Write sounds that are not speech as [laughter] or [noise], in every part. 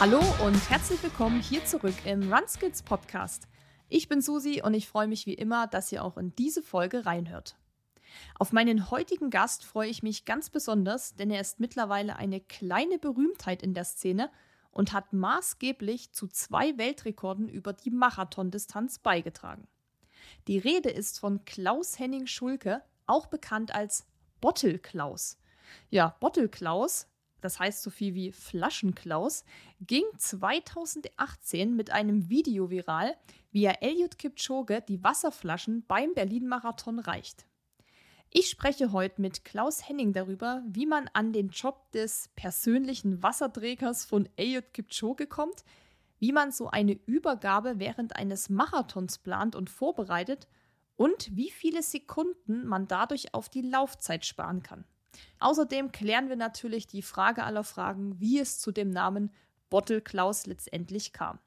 Hallo und herzlich willkommen hier zurück im Runskids Podcast. Ich bin Susi und ich freue mich wie immer, dass ihr auch in diese Folge reinhört. Auf meinen heutigen Gast freue ich mich ganz besonders, denn er ist mittlerweile eine kleine Berühmtheit in der Szene und hat maßgeblich zu zwei Weltrekorden über die Marathondistanz beigetragen. Die Rede ist von Klaus Henning Schulke, auch bekannt als Bottle Klaus. Ja, Bottle Klaus das heißt so viel wie Flaschenklaus, ging 2018 mit einem Video viral, wie er Elliot Kipchoge die Wasserflaschen beim Berlin-Marathon reicht. Ich spreche heute mit Klaus Henning darüber, wie man an den Job des persönlichen Wasserträgers von Elliot Kipchoge kommt, wie man so eine Übergabe während eines Marathons plant und vorbereitet und wie viele Sekunden man dadurch auf die Laufzeit sparen kann. Außerdem klären wir natürlich die Frage aller Fragen, wie es zu dem Namen Bottle Klaus letztendlich kam.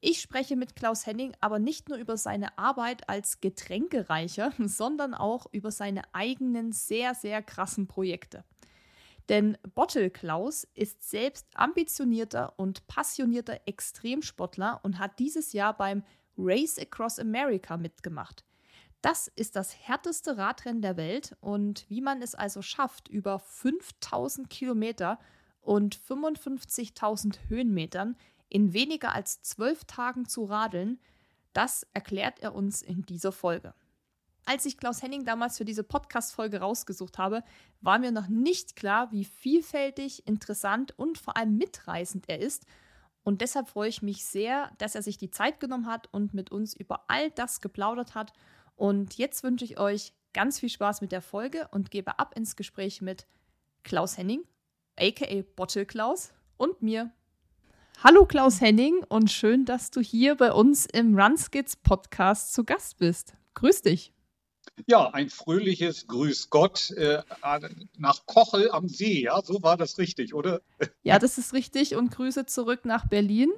Ich spreche mit Klaus Henning aber nicht nur über seine Arbeit als Getränkereicher, [laughs] sondern auch über seine eigenen sehr, sehr krassen Projekte. Denn Bottle Klaus ist selbst ambitionierter und passionierter Extremsportler und hat dieses Jahr beim Race Across America mitgemacht. Das ist das härteste Radrennen der Welt und wie man es also schafft, über 5000 Kilometer und 55.000 Höhenmetern in weniger als zwölf Tagen zu radeln, das erklärt er uns in dieser Folge. Als ich Klaus Henning damals für diese Podcast-Folge rausgesucht habe, war mir noch nicht klar, wie vielfältig, interessant und vor allem mitreißend er ist. Und deshalb freue ich mich sehr, dass er sich die Zeit genommen hat und mit uns über all das geplaudert hat und jetzt wünsche ich euch ganz viel Spaß mit der Folge und gebe ab ins Gespräch mit Klaus Henning, aka Bottle Klaus, und mir. Hallo Klaus Henning und schön, dass du hier bei uns im Runskits Podcast zu Gast bist. Grüß dich. Ja, ein fröhliches Grüß Gott äh, nach Kochel am See, ja, so war das richtig, oder? Ja, das ist richtig und Grüße zurück nach Berlin.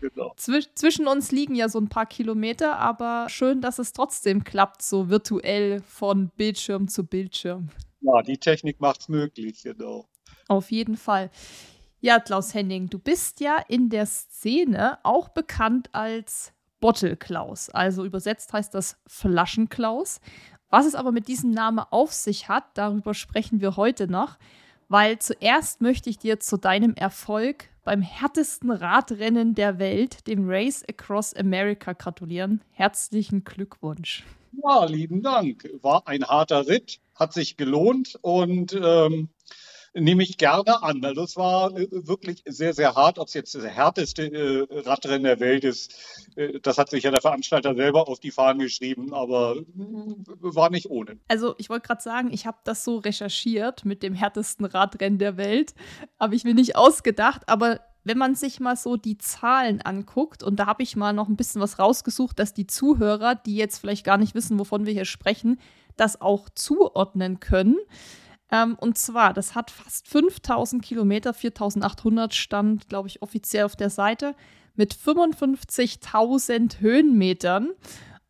Genau. Zwisch zwischen uns liegen ja so ein paar Kilometer, aber schön, dass es trotzdem klappt, so virtuell von Bildschirm zu Bildschirm. Ja, die Technik macht es möglich, genau. Auf jeden Fall. Ja, Klaus Henning, du bist ja in der Szene auch bekannt als Bottle Klaus. Also übersetzt heißt das Flaschenklaus. Was es aber mit diesem Namen auf sich hat, darüber sprechen wir heute noch, weil zuerst möchte ich dir zu deinem Erfolg beim härtesten Radrennen der Welt, dem Race Across America, gratulieren. Herzlichen Glückwunsch. Ja, lieben Dank. War ein harter Ritt, hat sich gelohnt und ähm, nehme ich gerne an. Also es war äh, wirklich sehr, sehr hart. Ob es jetzt das härteste äh, Radrennen der Welt ist, äh, das hat sich ja der Veranstalter selber auf die Fahnen geschrieben, aber war nicht ohne. Also ich wollte gerade sagen, ich habe das so recherchiert mit dem härtesten Radrennen der Welt. Habe ich mir nicht ausgedacht, aber wenn man sich mal so die Zahlen anguckt, und da habe ich mal noch ein bisschen was rausgesucht, dass die Zuhörer, die jetzt vielleicht gar nicht wissen, wovon wir hier sprechen, das auch zuordnen können. Ähm, und zwar, das hat fast 5000 Kilometer, 4800 stand, glaube ich, offiziell auf der Seite, mit 55.000 Höhenmetern.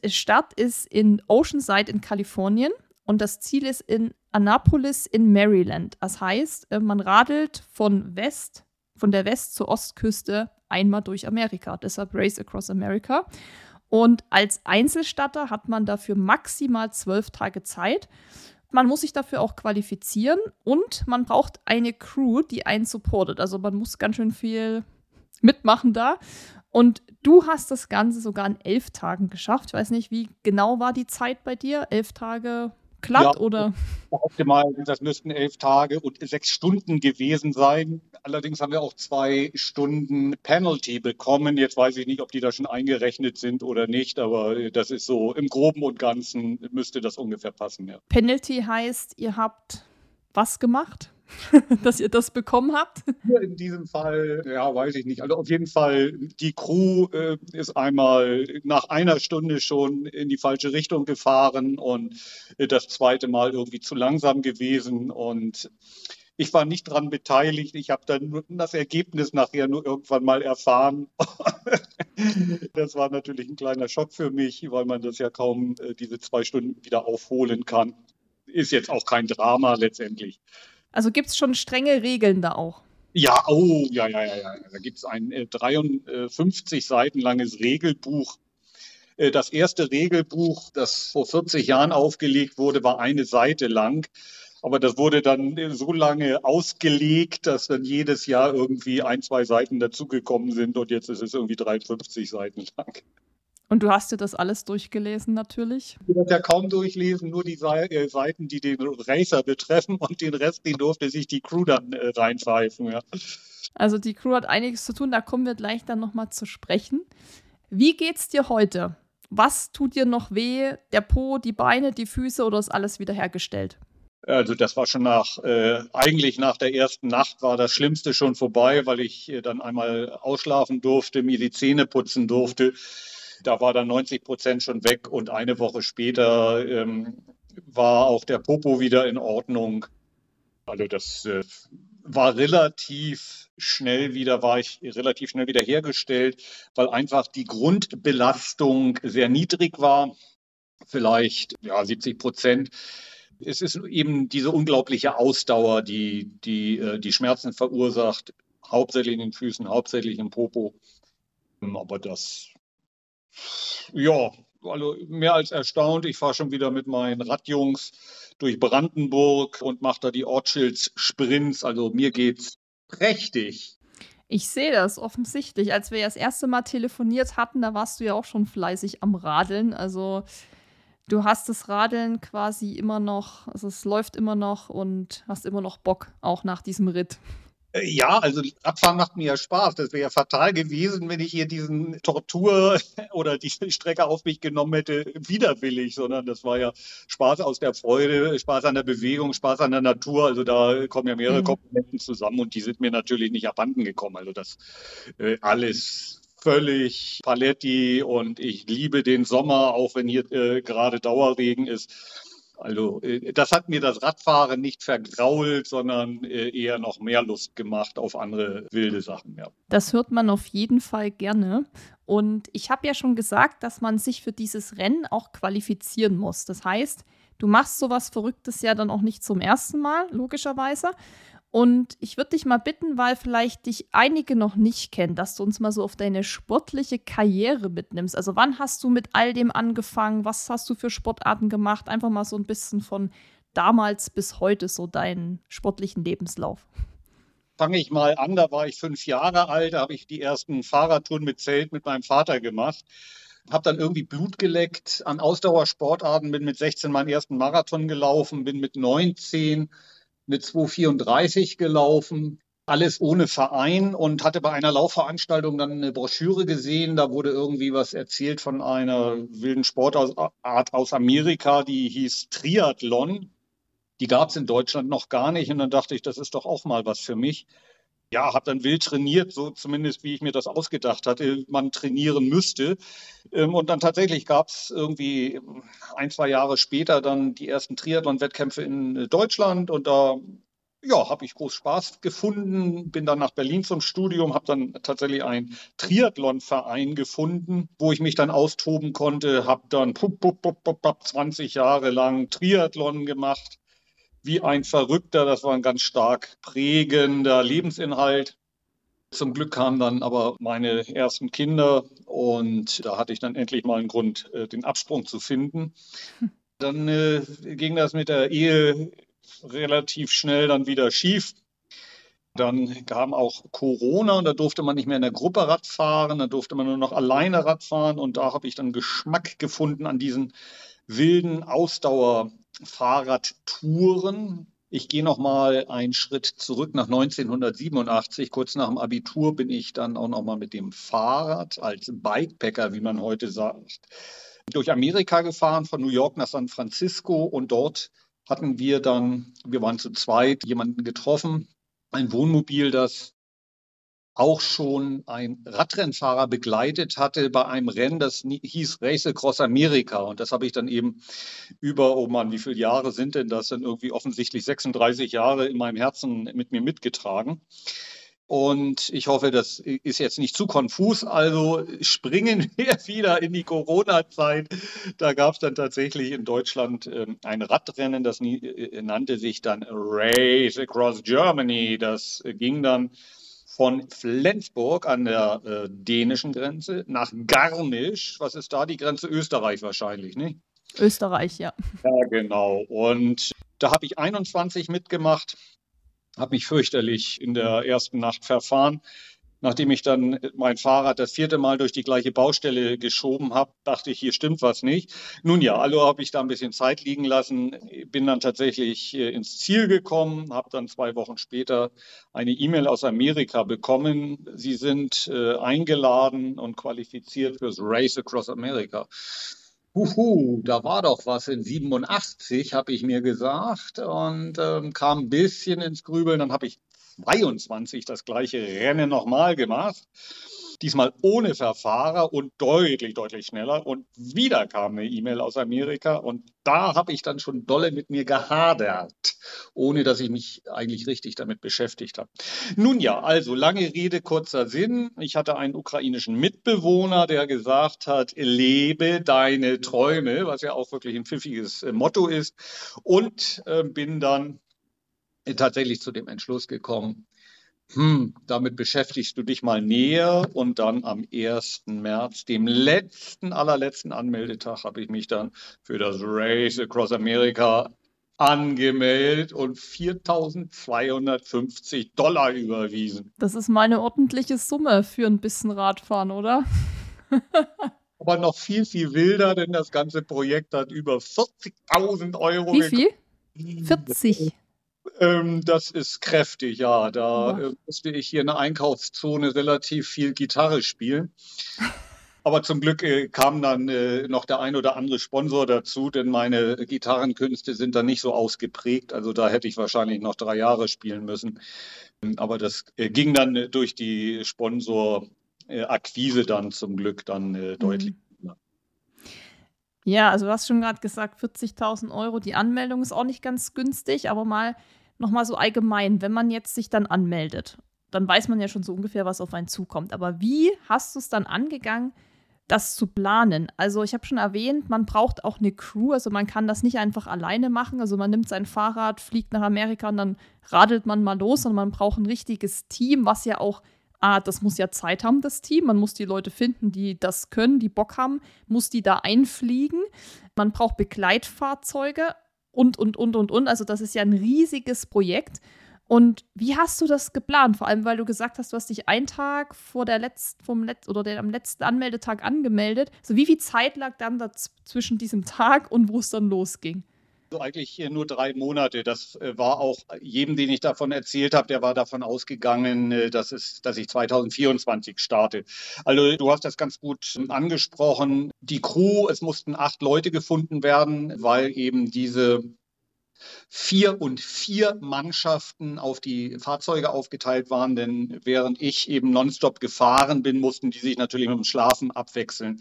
Stadt ist in Oceanside in Kalifornien und das Ziel ist in Annapolis in Maryland. Das heißt, äh, man radelt von West, von der West- zur Ostküste einmal durch Amerika. Deshalb Race Across America. Und als Einzelstatter hat man dafür maximal zwölf Tage Zeit. Man muss sich dafür auch qualifizieren und man braucht eine Crew, die einen supportet. Also man muss ganz schön viel mitmachen da. Und du hast das Ganze sogar in elf Tagen geschafft. Ich weiß nicht, wie genau war die Zeit bei dir? Elf Tage glatt ja, oder? Optimal, das müssten elf Tage und sechs Stunden gewesen sein. Allerdings haben wir auch zwei Stunden Penalty bekommen. Jetzt weiß ich nicht, ob die da schon eingerechnet sind oder nicht, aber das ist so im Groben und Ganzen müsste das ungefähr passen. Ja. Penalty heißt, ihr habt was gemacht? [laughs] dass ihr das bekommen habt? In diesem Fall, ja, weiß ich nicht. Also auf jeden Fall, die Crew äh, ist einmal nach einer Stunde schon in die falsche Richtung gefahren und äh, das zweite Mal irgendwie zu langsam gewesen und ich war nicht daran beteiligt. Ich habe dann das Ergebnis nachher nur irgendwann mal erfahren. [laughs] das war natürlich ein kleiner Schock für mich, weil man das ja kaum äh, diese zwei Stunden wieder aufholen kann. Ist jetzt auch kein Drama letztendlich. Also gibt es schon strenge Regeln da auch? Ja, oh, ja, ja, ja, ja. Da gibt es ein äh, 53 Seiten langes Regelbuch. Äh, das erste Regelbuch, das vor 40 Jahren aufgelegt wurde, war eine Seite lang. Aber das wurde dann so lange ausgelegt, dass dann jedes Jahr irgendwie ein, zwei Seiten dazugekommen sind und jetzt ist es irgendwie 53 Seiten lang. Und du hast dir das alles durchgelesen natürlich? Ich habe ja kaum durchlesen, nur die äh, Seiten, die den Racer betreffen und den Rest, den durfte sich die Crew dann äh, reinpfeifen. Ja. Also die Crew hat einiges zu tun, da kommen wir gleich dann nochmal zu sprechen. Wie geht's dir heute? Was tut dir noch weh? Der Po, die Beine, die Füße oder ist alles wiederhergestellt? Also das war schon nach, äh, eigentlich nach der ersten Nacht war das Schlimmste schon vorbei, weil ich äh, dann einmal ausschlafen durfte, mir die Zähne putzen durfte. Da war dann 90 Prozent schon weg und eine Woche später ähm, war auch der Popo wieder in Ordnung. Also das äh, war relativ schnell wieder, war ich relativ schnell wieder hergestellt, weil einfach die Grundbelastung sehr niedrig war. Vielleicht ja, 70 Prozent. Es ist eben diese unglaubliche Ausdauer, die die, äh, die Schmerzen verursacht, hauptsächlich in den Füßen, hauptsächlich im Popo. Aber das ja, also mehr als erstaunt. Ich fahre schon wieder mit meinen Radjungs durch Brandenburg und mache da die Ortsschilds-Sprints. Also mir geht's prächtig. Ich sehe das offensichtlich. Als wir ja das erste Mal telefoniert hatten, da warst du ja auch schon fleißig am Radeln. Also du hast das Radeln quasi immer noch, also es läuft immer noch und hast immer noch Bock, auch nach diesem Ritt. Äh, ja, also Abfahren macht mir ja Spaß. Das wäre ja fatal gewesen, wenn ich hier diesen Tortur [laughs] oder diese Strecke auf mich genommen hätte, widerwillig, sondern das war ja Spaß aus der Freude, Spaß an der Bewegung, Spaß an der Natur. Also da kommen ja mehrere mhm. Komponenten zusammen und die sind mir natürlich nicht abhanden gekommen. Also das äh, alles völlig Paletti und ich liebe den Sommer, auch wenn hier äh, gerade Dauerregen ist. Also äh, das hat mir das Radfahren nicht vergrault, sondern äh, eher noch mehr Lust gemacht auf andere wilde Sachen. Ja. Das hört man auf jeden Fall gerne. Und ich habe ja schon gesagt, dass man sich für dieses Rennen auch qualifizieren muss. Das heißt, du machst sowas Verrücktes ja dann auch nicht zum ersten Mal, logischerweise. Und ich würde dich mal bitten, weil vielleicht dich einige noch nicht kennen, dass du uns mal so auf deine sportliche Karriere mitnimmst. Also wann hast du mit all dem angefangen? Was hast du für Sportarten gemacht? Einfach mal so ein bisschen von damals bis heute so deinen sportlichen Lebenslauf. Fange ich mal an, da war ich fünf Jahre alt, da habe ich die ersten Fahrradtouren mit Zelt mit meinem Vater gemacht. Habe dann irgendwie Blut geleckt an Ausdauersportarten, bin mit 16 meinen ersten Marathon gelaufen, bin mit 19 mit 234 gelaufen, alles ohne Verein und hatte bei einer Laufveranstaltung dann eine Broschüre gesehen. Da wurde irgendwie was erzählt von einer wilden Sportart aus Amerika, die hieß Triathlon. Die gab es in Deutschland noch gar nicht. Und dann dachte ich, das ist doch auch mal was für mich ja, habe dann wild trainiert, so zumindest wie ich mir das ausgedacht hatte, man trainieren müsste. Ähm, und dann tatsächlich gab es irgendwie ein, zwei Jahre später dann die ersten Triathlon-Wettkämpfe in Deutschland. Und da ja, habe ich groß Spaß gefunden, bin dann nach Berlin zum Studium, habe dann tatsächlich einen Triathlon-Verein gefunden, wo ich mich dann austoben konnte, habe dann 20 Jahre lang Triathlon gemacht wie ein Verrückter. Das war ein ganz stark prägender Lebensinhalt. Zum Glück kamen dann aber meine ersten Kinder und da hatte ich dann endlich mal einen Grund, äh, den Absprung zu finden. Dann äh, ging das mit der Ehe relativ schnell dann wieder schief. Dann kam auch Corona und da durfte man nicht mehr in der Gruppe Rad fahren, da durfte man nur noch alleine Rad fahren und da habe ich dann Geschmack gefunden an diesen wilden Ausdauerfahrradtouren. Ich gehe noch mal einen Schritt zurück nach 1987. Kurz nach dem Abitur bin ich dann auch noch mal mit dem Fahrrad als Bikepacker, wie man heute sagt, durch Amerika gefahren, von New York nach San Francisco und dort hatten wir dann, wir waren zu zweit, jemanden getroffen, ein Wohnmobil, das auch schon ein Radrennfahrer begleitet hatte bei einem Rennen, das hieß Race Across America. Und das habe ich dann eben über, oh Mann, wie viele Jahre sind denn das? Dann irgendwie offensichtlich 36 Jahre in meinem Herzen mit mir mitgetragen. Und ich hoffe, das ist jetzt nicht zu konfus. Also springen [laughs] wir wieder in die Corona-Zeit. Da gab es dann tatsächlich in Deutschland ähm, ein Radrennen, das äh, nannte sich dann Race Across Germany. Das ging dann von Flensburg an der äh, dänischen Grenze nach Garmisch. Was ist da die Grenze? Österreich wahrscheinlich, nicht? Österreich, ja. Ja, genau. Und da habe ich 21 mitgemacht habe mich fürchterlich in der ersten Nacht verfahren. Nachdem ich dann mein Fahrrad das vierte Mal durch die gleiche Baustelle geschoben habe, dachte ich, hier stimmt was nicht. Nun ja, also habe ich da ein bisschen Zeit liegen lassen, bin dann tatsächlich äh, ins Ziel gekommen, habe dann zwei Wochen später eine E-Mail aus Amerika bekommen. Sie sind äh, eingeladen und qualifiziert fürs Race Across America. Huhu, da war doch was in 87, habe ich mir gesagt und ähm, kam ein bisschen ins Grübeln. Dann habe ich 22 das gleiche Rennen nochmal gemacht diesmal ohne Verfahrer und deutlich, deutlich schneller. Und wieder kam eine E-Mail aus Amerika und da habe ich dann schon dolle mit mir gehadert, ohne dass ich mich eigentlich richtig damit beschäftigt habe. Nun ja, also lange Rede, kurzer Sinn. Ich hatte einen ukrainischen Mitbewohner, der gesagt hat, lebe deine Träume, was ja auch wirklich ein pfiffiges äh, Motto ist. Und äh, bin dann tatsächlich zu dem Entschluss gekommen, hm, damit beschäftigst du dich mal näher und dann am 1. März, dem letzten, allerletzten Anmeldetag, habe ich mich dann für das Race Across America angemeldet und 4.250 Dollar überwiesen. Das ist meine ordentliche Summe für ein bisschen Radfahren, oder? [laughs] Aber noch viel, viel wilder, denn das ganze Projekt hat über 40.000 Euro Wie viel? 40. Ähm, das ist kräftig, ja. Da äh, musste ich hier in der Einkaufszone relativ viel Gitarre spielen. [laughs] Aber zum Glück äh, kam dann äh, noch der ein oder andere Sponsor dazu, denn meine Gitarrenkünste sind dann nicht so ausgeprägt. Also da hätte ich wahrscheinlich noch drei Jahre spielen müssen. Ähm, aber das äh, ging dann äh, durch die Sponsorakquise dann zum Glück dann äh, deutlich. Ja, also du hast schon gerade gesagt, 40.000 Euro. Die Anmeldung ist auch nicht ganz günstig, aber mal nochmal so allgemein, wenn man jetzt sich dann anmeldet, dann weiß man ja schon so ungefähr, was auf einen zukommt. Aber wie hast du es dann angegangen, das zu planen? Also ich habe schon erwähnt, man braucht auch eine Crew, also man kann das nicht einfach alleine machen. Also man nimmt sein Fahrrad, fliegt nach Amerika und dann radelt man mal los und man braucht ein richtiges Team, was ja auch Ah, das muss ja Zeit haben, das Team. Man muss die Leute finden, die das können, die Bock haben, muss die da einfliegen. Man braucht Begleitfahrzeuge und, und, und, und, und. Also das ist ja ein riesiges Projekt. Und wie hast du das geplant? Vor allem, weil du gesagt hast, du hast dich einen Tag vor der letzten, vom Letz oder der, am letzten Anmeldetag angemeldet. So wie viel Zeit lag dann zwischen diesem Tag und wo es dann losging? Also eigentlich nur drei Monate. Das äh, war auch jedem, den ich davon erzählt habe, der war davon ausgegangen, äh, dass, es, dass ich 2024 starte. Also du hast das ganz gut angesprochen. Die Crew, es mussten acht Leute gefunden werden, weil eben diese vier und vier Mannschaften auf die Fahrzeuge aufgeteilt waren, denn während ich eben nonstop gefahren bin, mussten die sich natürlich mit dem Schlafen abwechseln.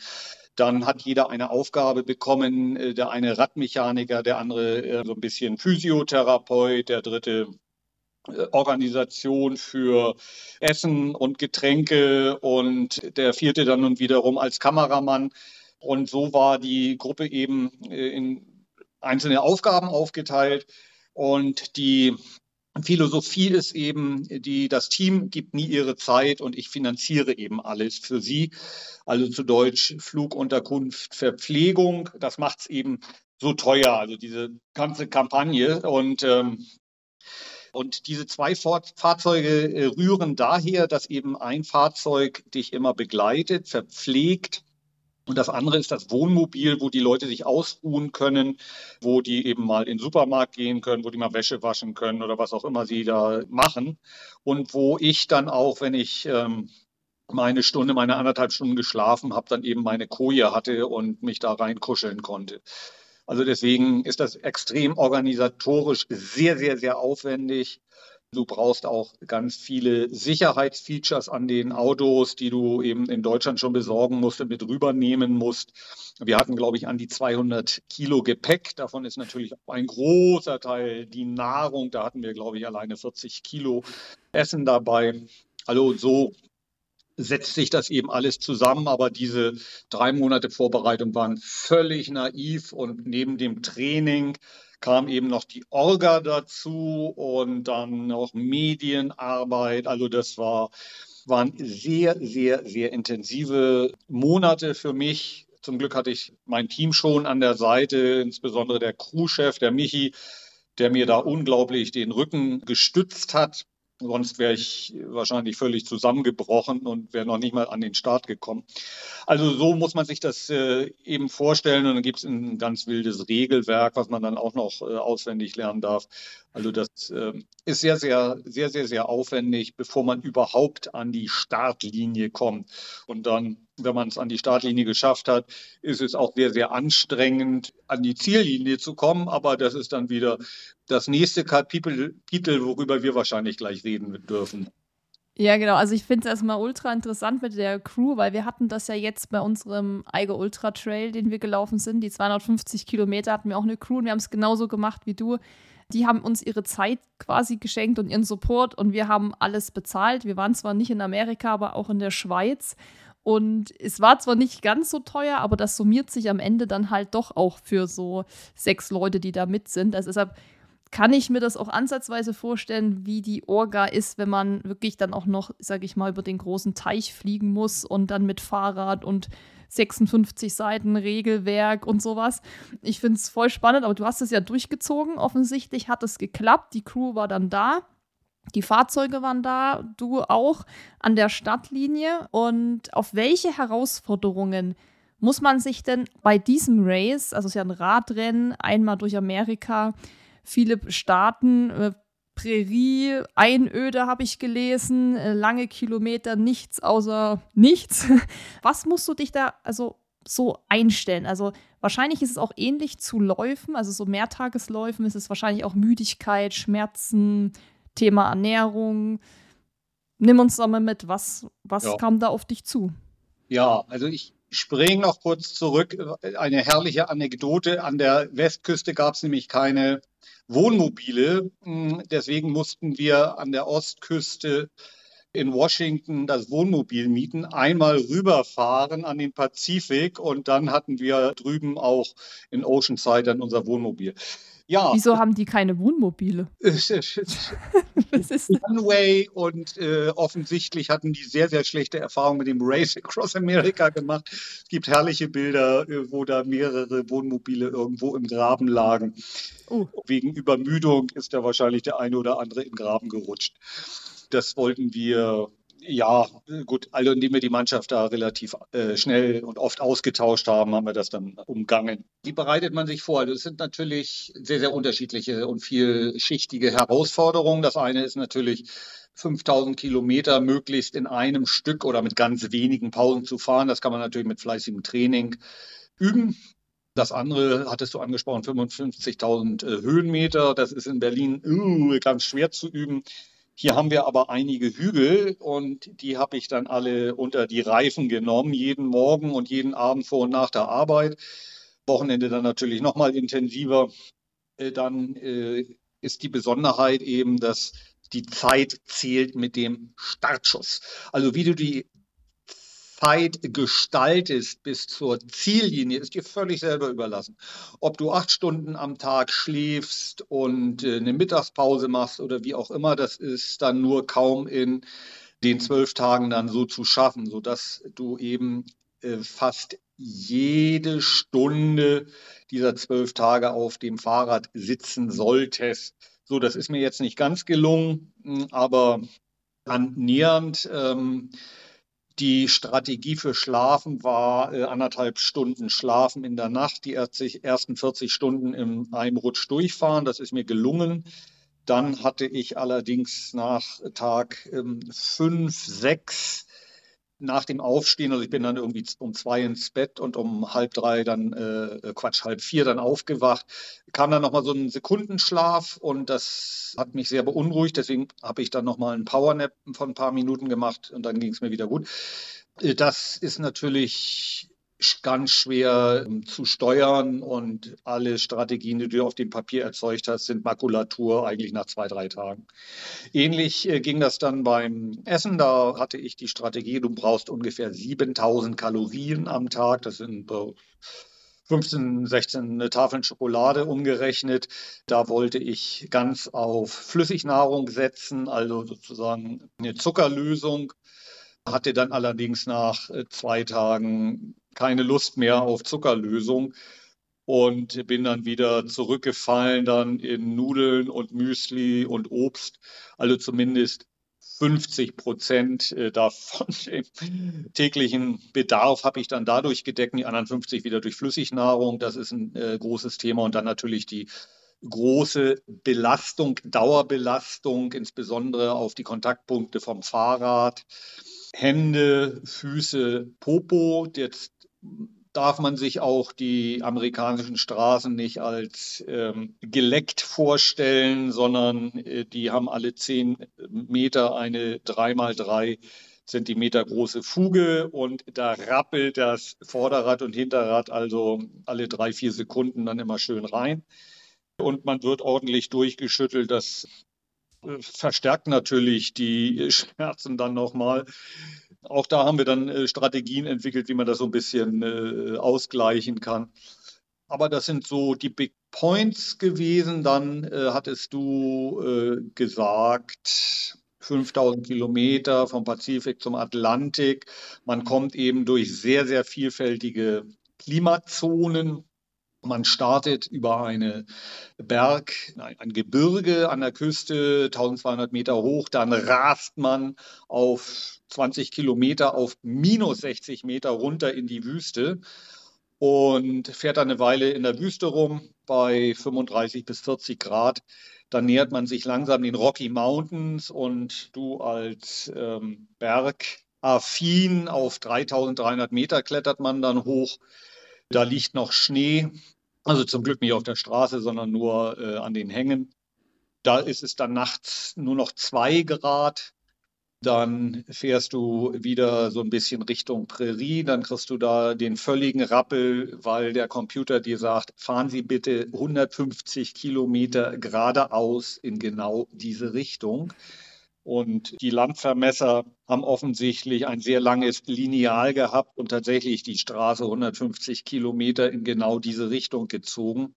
Dann hat jeder eine Aufgabe bekommen, äh, der eine Radmechaniker, der andere äh, so ein bisschen Physiotherapeut, der dritte äh, Organisation für Essen und Getränke und der vierte dann nun wiederum als Kameramann. Und so war die Gruppe eben in einzelne Aufgaben aufgeteilt und die Philosophie ist eben, die, das Team gibt nie ihre Zeit und ich finanziere eben alles für sie. Also zu Deutsch Flugunterkunft, Verpflegung. Das macht es eben so teuer, also diese ganze Kampagne. Und ähm, und diese zwei Fahrzeuge äh, rühren daher, dass eben ein Fahrzeug dich immer begleitet, verpflegt und das andere ist das Wohnmobil, wo die Leute sich ausruhen können, wo die eben mal in den Supermarkt gehen können, wo die mal Wäsche waschen können oder was auch immer sie da machen. Und wo ich dann auch, wenn ich ähm, meine Stunde, meine anderthalb Stunden geschlafen habe, dann eben meine Koje hatte und mich da reinkuscheln konnte. Also deswegen ist das extrem organisatorisch sehr, sehr, sehr aufwendig. Du brauchst auch ganz viele Sicherheitsfeatures an den Autos, die du eben in Deutschland schon besorgen musst und mit rübernehmen musst. Wir hatten, glaube ich, an die 200 Kilo Gepäck. Davon ist natürlich auch ein großer Teil die Nahrung. Da hatten wir, glaube ich, alleine 40 Kilo Essen dabei. Also so setzt sich das eben alles zusammen, aber diese drei Monate Vorbereitung waren völlig naiv und neben dem Training kam eben noch die Orga dazu und dann noch Medienarbeit. Also das war, waren sehr, sehr, sehr intensive Monate für mich. Zum Glück hatte ich mein Team schon an der Seite, insbesondere der Crewchef, der Michi, der mir da unglaublich den Rücken gestützt hat. Sonst wäre ich wahrscheinlich völlig zusammengebrochen und wäre noch nicht mal an den Start gekommen. Also so muss man sich das äh, eben vorstellen. Und dann gibt es ein ganz wildes Regelwerk, was man dann auch noch äh, auswendig lernen darf. Also das äh, ist sehr, sehr, sehr, sehr, sehr aufwendig, bevor man überhaupt an die Startlinie kommt. Und dann, wenn man es an die Startlinie geschafft hat, ist es auch sehr, sehr anstrengend, an die Ziellinie zu kommen. Aber das ist dann wieder das nächste Kapitel, worüber wir wahrscheinlich gleich reden dürfen. Ja, genau. Also ich finde es erstmal ultra interessant mit der Crew, weil wir hatten das ja jetzt bei unserem Eiger Ultra Trail, den wir gelaufen sind. Die 250 Kilometer hatten wir auch eine Crew und wir haben es genauso gemacht wie du. Die haben uns ihre Zeit quasi geschenkt und ihren Support und wir haben alles bezahlt. Wir waren zwar nicht in Amerika, aber auch in der Schweiz. Und es war zwar nicht ganz so teuer, aber das summiert sich am Ende dann halt doch auch für so sechs Leute, die da mit sind. Also deshalb kann ich mir das auch ansatzweise vorstellen, wie die Orga ist, wenn man wirklich dann auch noch, sage ich mal, über den großen Teich fliegen muss und dann mit Fahrrad und 56 Seiten Regelwerk und sowas. Ich finde es voll spannend, aber du hast es ja durchgezogen. Offensichtlich hat es geklappt. Die Crew war dann da. Die Fahrzeuge waren da, du auch an der Stadtlinie. Und auf welche Herausforderungen muss man sich denn bei diesem Race, also es ist ja ein Radrennen, einmal durch Amerika, viele Staaten, äh, Prärie, Einöde habe ich gelesen, äh, lange Kilometer, nichts außer nichts. [laughs] Was musst du dich da also so einstellen? Also wahrscheinlich ist es auch ähnlich zu Läufen, also so Mehrtagesläufen ist es wahrscheinlich auch Müdigkeit, Schmerzen, Thema Ernährung. Nimm uns doch mal mit, was, was ja. kam da auf dich zu? Ja, also ich springe noch kurz zurück. Eine herrliche Anekdote. An der Westküste gab es nämlich keine Wohnmobile. Hm, deswegen mussten wir an der Ostküste in Washington das Wohnmobil mieten, einmal rüberfahren an den Pazifik und dann hatten wir drüben auch in Oceanside dann unser Wohnmobil. Ja. Wieso haben die keine Wohnmobile? [laughs] [laughs] Runway und äh, offensichtlich hatten die sehr, sehr schlechte Erfahrungen mit dem Race Across America gemacht. Es gibt herrliche Bilder, äh, wo da mehrere Wohnmobile irgendwo im Graben lagen. Uh. Wegen Übermüdung ist da wahrscheinlich der eine oder andere den Graben gerutscht. Das wollten wir ja, gut, also indem wir die Mannschaft da relativ äh, schnell und oft ausgetauscht haben, haben wir das dann umgangen. Wie bereitet man sich vor? Also es sind natürlich sehr, sehr unterschiedliche und vielschichtige Herausforderungen. Das eine ist natürlich 5000 Kilometer möglichst in einem Stück oder mit ganz wenigen Pausen zu fahren. Das kann man natürlich mit fleißigem Training üben. Das andere hattest du angesprochen, 55.000 äh, Höhenmeter. Das ist in Berlin uh, ganz schwer zu üben. Hier haben wir aber einige Hügel und die habe ich dann alle unter die Reifen genommen, jeden Morgen und jeden Abend vor und nach der Arbeit. Wochenende dann natürlich noch mal intensiver. Äh, dann äh, ist die Besonderheit eben, dass die Zeit zählt mit dem Startschuss. Also wie du die Zeit gestaltest bis zur Ziellinie, ist dir völlig selber überlassen. Ob du acht Stunden am Tag schläfst und äh, eine Mittagspause machst oder wie auch immer, das ist dann nur kaum in den zwölf Tagen dann so zu schaffen, sodass du eben äh, fast jede Stunde dieser zwölf Tage auf dem Fahrrad sitzen solltest. So, das ist mir jetzt nicht ganz gelungen, aber annähernd. Ähm, die Strategie für Schlafen war äh, anderthalb Stunden Schlafen in der Nacht, die ersten 40 Stunden in einem Rutsch durchfahren. Das ist mir gelungen. Dann hatte ich allerdings nach Tag ähm, fünf, sechs nach dem Aufstehen, also ich bin dann irgendwie um zwei ins Bett und um halb drei dann, äh, Quatsch, halb vier dann aufgewacht, kam dann nochmal so ein Sekundenschlaf und das hat mich sehr beunruhigt. Deswegen habe ich dann nochmal einen Powernap von ein paar Minuten gemacht und dann ging es mir wieder gut. Äh, das ist natürlich ganz schwer ähm, zu steuern und alle Strategien, die du auf dem Papier erzeugt hast, sind Makulatur eigentlich nach zwei, drei Tagen. Ähnlich äh, ging das dann beim Essen. Da hatte ich die Strategie, du brauchst ungefähr 7000 Kalorien am Tag. Das sind 15, 16 Tafeln Schokolade umgerechnet. Da wollte ich ganz auf Flüssignahrung setzen, also sozusagen eine Zuckerlösung hatte dann allerdings nach äh, zwei Tagen keine Lust mehr auf Zuckerlösung und bin dann wieder zurückgefallen dann in Nudeln und Müsli und Obst, also zumindest 50 Prozent äh, davon [laughs] im täglichen Bedarf habe ich dann dadurch gedeckt, die anderen 50 wieder durch Flüssignahrung. Das ist ein äh, großes Thema und dann natürlich die große Belastung, Dauerbelastung, insbesondere auf die Kontaktpunkte vom Fahrrad. Hände, Füße, Popo. Jetzt darf man sich auch die amerikanischen Straßen nicht als ähm, geleckt vorstellen, sondern äh, die haben alle zehn Meter eine 3x3 Zentimeter große Fuge und da rappelt das Vorderrad und Hinterrad also alle drei, vier Sekunden dann immer schön rein. Und man wird ordentlich durchgeschüttelt. Das verstärkt natürlich die Schmerzen dann nochmal. Auch da haben wir dann äh, Strategien entwickelt, wie man das so ein bisschen äh, ausgleichen kann. Aber das sind so die Big Points gewesen. Dann äh, hattest du äh, gesagt, 5000 Kilometer vom Pazifik zum Atlantik. Man kommt eben durch sehr, sehr vielfältige Klimazonen. Man startet über eine Berg, ein Gebirge an der Küste, 1200 Meter hoch, dann rast man auf 20 Kilometer auf minus 60 Meter runter in die Wüste und fährt dann eine Weile in der Wüste rum bei 35 bis 40 Grad. Dann nähert man sich langsam den Rocky Mountains und du als ähm, Bergaffin auf 3300 Meter klettert man dann hoch da liegt noch Schnee, also zum Glück nicht auf der Straße, sondern nur äh, an den Hängen. Da ist es dann nachts nur noch zwei Grad. Dann fährst du wieder so ein bisschen Richtung Prärie, dann kriegst du da den völligen Rappel, weil der Computer dir sagt, fahren Sie bitte 150 Kilometer geradeaus in genau diese Richtung. Und die Landvermesser haben offensichtlich ein sehr langes Lineal gehabt und tatsächlich die Straße 150 Kilometer in genau diese Richtung gezogen.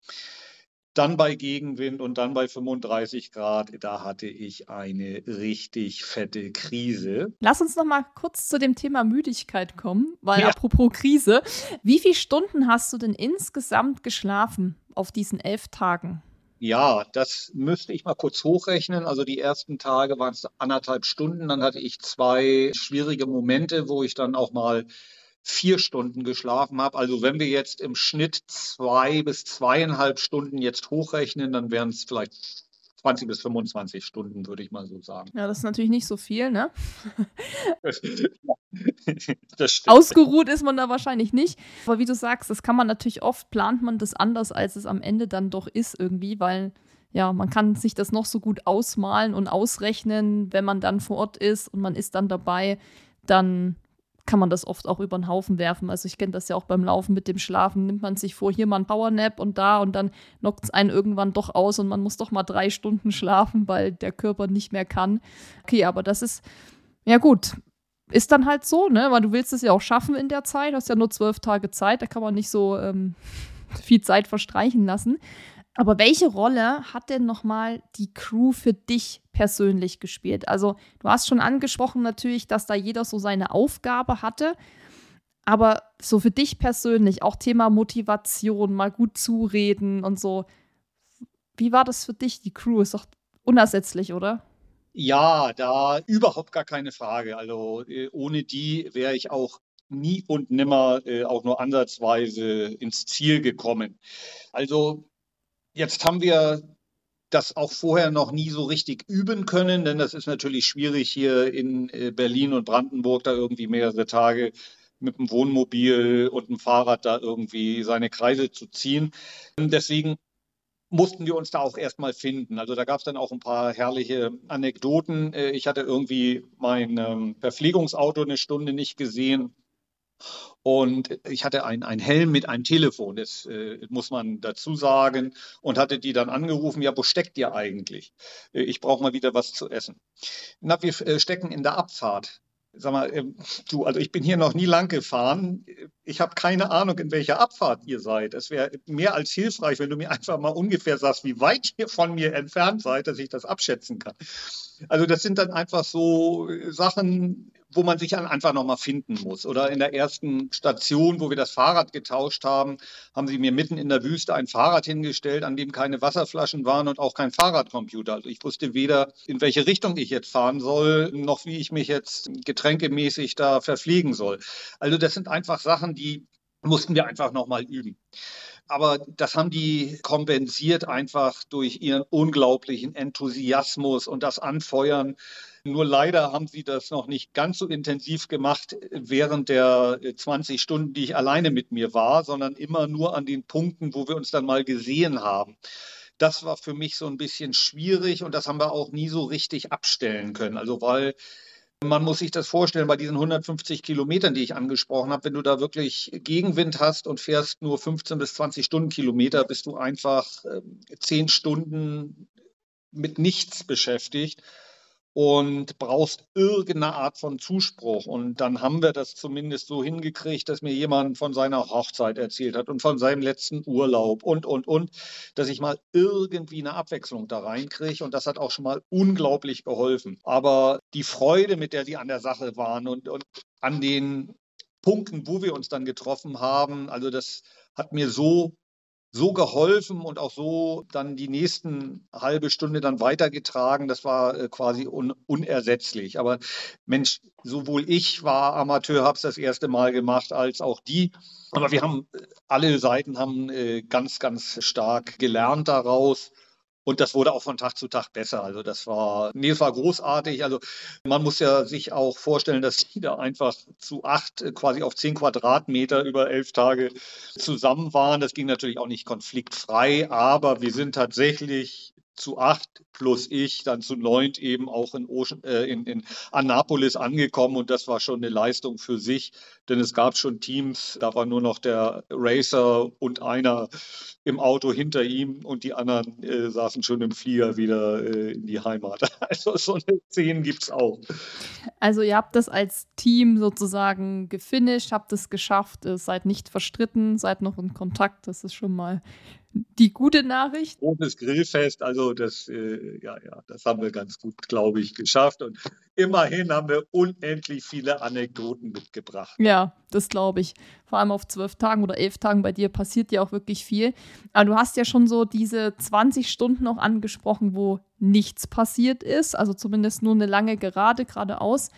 Dann bei Gegenwind und dann bei 35 Grad, da hatte ich eine richtig fette Krise. Lass uns noch mal kurz zu dem Thema Müdigkeit kommen, weil ja. apropos Krise, wie viele Stunden hast du denn insgesamt geschlafen auf diesen elf Tagen? Ja, das müsste ich mal kurz hochrechnen. Also die ersten Tage waren es anderthalb Stunden. Dann hatte ich zwei schwierige Momente, wo ich dann auch mal vier Stunden geschlafen habe. Also wenn wir jetzt im Schnitt zwei bis zweieinhalb Stunden jetzt hochrechnen, dann wären es vielleicht 20 bis 25 Stunden, würde ich mal so sagen. Ja, das ist natürlich nicht so viel, ne? [laughs] Ausgeruht ist man da wahrscheinlich nicht. Aber wie du sagst, das kann man natürlich oft, plant man das anders, als es am Ende dann doch ist irgendwie, weil ja, man kann sich das noch so gut ausmalen und ausrechnen, wenn man dann vor Ort ist und man ist dann dabei, dann kann man das oft auch über den Haufen werfen. Also ich kenne das ja auch beim Laufen mit dem Schlafen. Nimmt man sich vor, hier mal ein Powernap und da und dann knockt es einen irgendwann doch aus und man muss doch mal drei Stunden [laughs] schlafen, weil der Körper nicht mehr kann. Okay, aber das ist, ja gut, ist dann halt so, ne? Weil du willst es ja auch schaffen in der Zeit. Du hast ja nur zwölf Tage Zeit, da kann man nicht so ähm, [laughs] viel Zeit verstreichen lassen. Aber welche Rolle hat denn nochmal die Crew für dich persönlich gespielt? Also, du hast schon angesprochen natürlich, dass da jeder so seine Aufgabe hatte. Aber so für dich persönlich, auch Thema Motivation, mal gut zureden und so. Wie war das für dich? Die Crew ist doch unersetzlich, oder? Ja, da überhaupt gar keine Frage. Also äh, ohne die wäre ich auch nie und nimmer äh, auch nur ansatzweise ins Ziel gekommen. Also Jetzt haben wir das auch vorher noch nie so richtig üben können, denn das ist natürlich schwierig hier in äh, Berlin und Brandenburg da irgendwie mehrere Tage mit dem Wohnmobil und dem Fahrrad da irgendwie seine Kreise zu ziehen. Deswegen mussten wir uns da auch erstmal finden. Also da gab es dann auch ein paar herrliche Anekdoten. Äh, ich hatte irgendwie mein ähm, Verpflegungsauto eine Stunde nicht gesehen Und ich hatte ein, ein Helm mit einem Telefon, das äh, muss man dazu sagen, und hatte die dann angerufen, ja, wo steckt ihr eigentlich? Äh, ich brauche mal wieder was zu essen. Na, wir äh, stecken in der Abfahrt. Sag mal, ähm, du, also ich bin hier noch nie lang gefahren. Ich habe keine Ahnung, in welcher Abfahrt ihr seid. Es wäre mehr als hilfreich, wenn du mir einfach mal ungefähr sagst, wie weit ihr von mir entfernt seid, dass ich das abschätzen kann. Also das sind dann einfach so Sachen, wo man sich einfach nochmal finden muss. Oder in der ersten Station, wo wir das Fahrrad getauscht haben, haben sie mir mitten in der Wüste ein Fahrrad hingestellt, an dem keine Wasserflaschen waren und auch kein Fahrradcomputer. Also ich wusste weder, in welche Richtung ich jetzt fahren soll, noch wie ich mich jetzt getränkemäßig da verpflegen soll. Also das sind einfach Sachen, die mussten wir einfach nochmal üben. Aber das haben die kompensiert einfach durch ihren unglaublichen Enthusiasmus und das Anfeuern nur leider haben sie das noch nicht ganz so intensiv gemacht während der 20 Stunden, die ich alleine mit mir war, sondern immer nur an den Punkten, wo wir uns dann mal gesehen haben. Das war für mich so ein bisschen schwierig und das haben wir auch nie so richtig abstellen können. Also weil man muss sich das vorstellen, bei diesen 150 Kilometern, die ich angesprochen habe, wenn du da wirklich Gegenwind hast und fährst nur 15 bis 20 Stundenkilometer, bist du einfach äh, zehn Stunden mit nichts beschäftigt und brauchst irgendeine Art von Zuspruch. Und dann haben wir das zumindest so hingekriegt, dass mir jemand von seiner Hochzeit erzählt hat und von seinem letzten Urlaub und, und, und, dass ich mal irgendwie eine Abwechslung da reinkriege. Und das hat auch schon mal unglaublich geholfen. Aber die Freude, mit der sie an der Sache waren und, und an den Punkten, wo wir uns dann getroffen haben, also das hat mir so so geholfen und auch so dann die nächsten halbe Stunde dann weitergetragen. Das war äh, quasi un unersetzlich. Aber Mensch, sowohl ich war Amateur, habe es das erste Mal gemacht, als auch die. Aber wir haben, äh, alle Seiten haben äh, ganz, ganz stark gelernt daraus. Und das wurde auch von Tag zu Tag besser. Also das war, nee, es war großartig. Also man muss ja sich auch vorstellen, dass die da einfach zu acht, äh, quasi auf zehn Quadratmeter über elf Tage zusammen waren. Das ging natürlich auch nicht konfliktfrei, aber wir sind tatsächlich zu acht plus ich dann zu neunt eben auch in, Ocean, äh, in, in Annapolis angekommen und das war schon eine Leistung für sich, denn es gab schon Teams, da war nur noch der Racer und einer im Auto hinter ihm und die anderen äh, saßen schon im Flieger wieder äh, in die Heimat. [laughs] Also so eine Szene gibt es auch. Also ihr habt das als Team sozusagen gefinisht, habt es geschafft, seid nicht verstritten, seid noch in Kontakt, das ist schon mal die gute Nachricht. Großes Grillfest, also das, äh, ja, ja, das haben wir ganz gut, glaube ich, geschafft. Und immerhin haben wir unendlich viele Anekdoten mitgebracht. Ja, das glaube ich. Vor allem auf zwölf Tagen oder elf Tagen bei dir passiert ja auch wirklich viel. Aber du hast ja schon so diese 20 Stunden auch angesprochen, wo nichts passiert ist, also zumindest nur eine lange Gerade geradeaus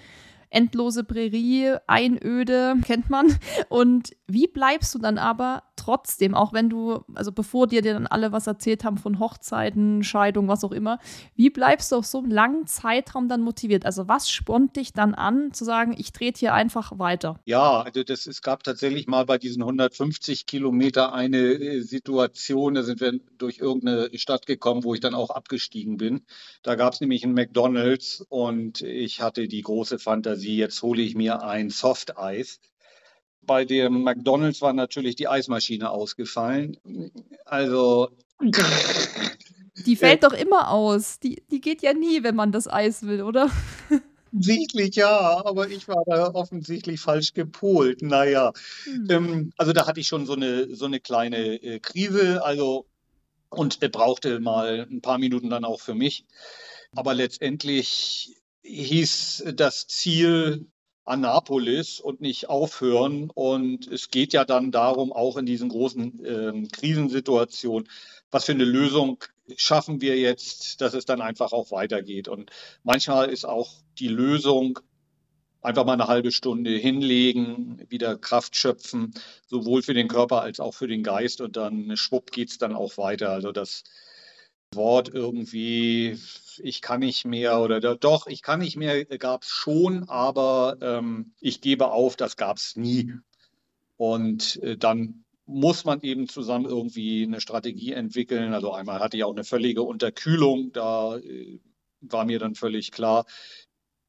endlose Prärie, Einöde, kennt man. Und wie bleibst du dann aber trotzdem, auch wenn du, also bevor dir dann alle was erzählt haben von Hochzeiten, Scheidung, was auch immer, wie bleibst du auf so einem langen Zeitraum dann motiviert? Also was spornt dich dann an, zu sagen, ich trete hier einfach weiter? Ja, also das, es gab tatsächlich mal bei diesen 150 Kilometer eine äh, Situation, da sind wir durch irgendeine Stadt gekommen, wo ich dann auch abgestiegen bin. Da gab es nämlich ein McDonalds und ich hatte die große Fantasie, jetzt hole ich mir ein Softeis bei dem McDonald's war natürlich die Eismaschine ausgefallen. Also. Die fällt äh, doch immer aus. Die, die geht ja nie, wenn man das Eis will, oder? Offensichtlich ja, aber ich war da offensichtlich falsch gepolt. Naja, hm. ähm, also da hatte ich schon so eine, so eine kleine äh, Krise, also und er brauchte mal ein paar Minuten dann auch für mich. Aber letztendlich hieß das Ziel Annapolis und nicht aufhören. Und es geht ja dann darum, auch in diesen großen äh, Krisensituationen, was für eine Lösung schaffen wir jetzt, dass es dann einfach auch weitergeht. Und manchmal ist auch die Lösung, einfach mal eine halbe Stunde hinlegen, wieder Kraft schöpfen, sowohl für den Körper als auch für den Geist. Und dann schwupp geht es dann auch weiter. Also das Wort irgendwie, ich kann nicht mehr oder doch, ich kann nicht mehr, gab es schon, aber ähm, ich gebe auf, das gab es nie. Und äh, dann muss man eben zusammen irgendwie eine Strategie entwickeln. Also einmal hatte ich auch eine völlige Unterkühlung, da äh, war mir dann völlig klar,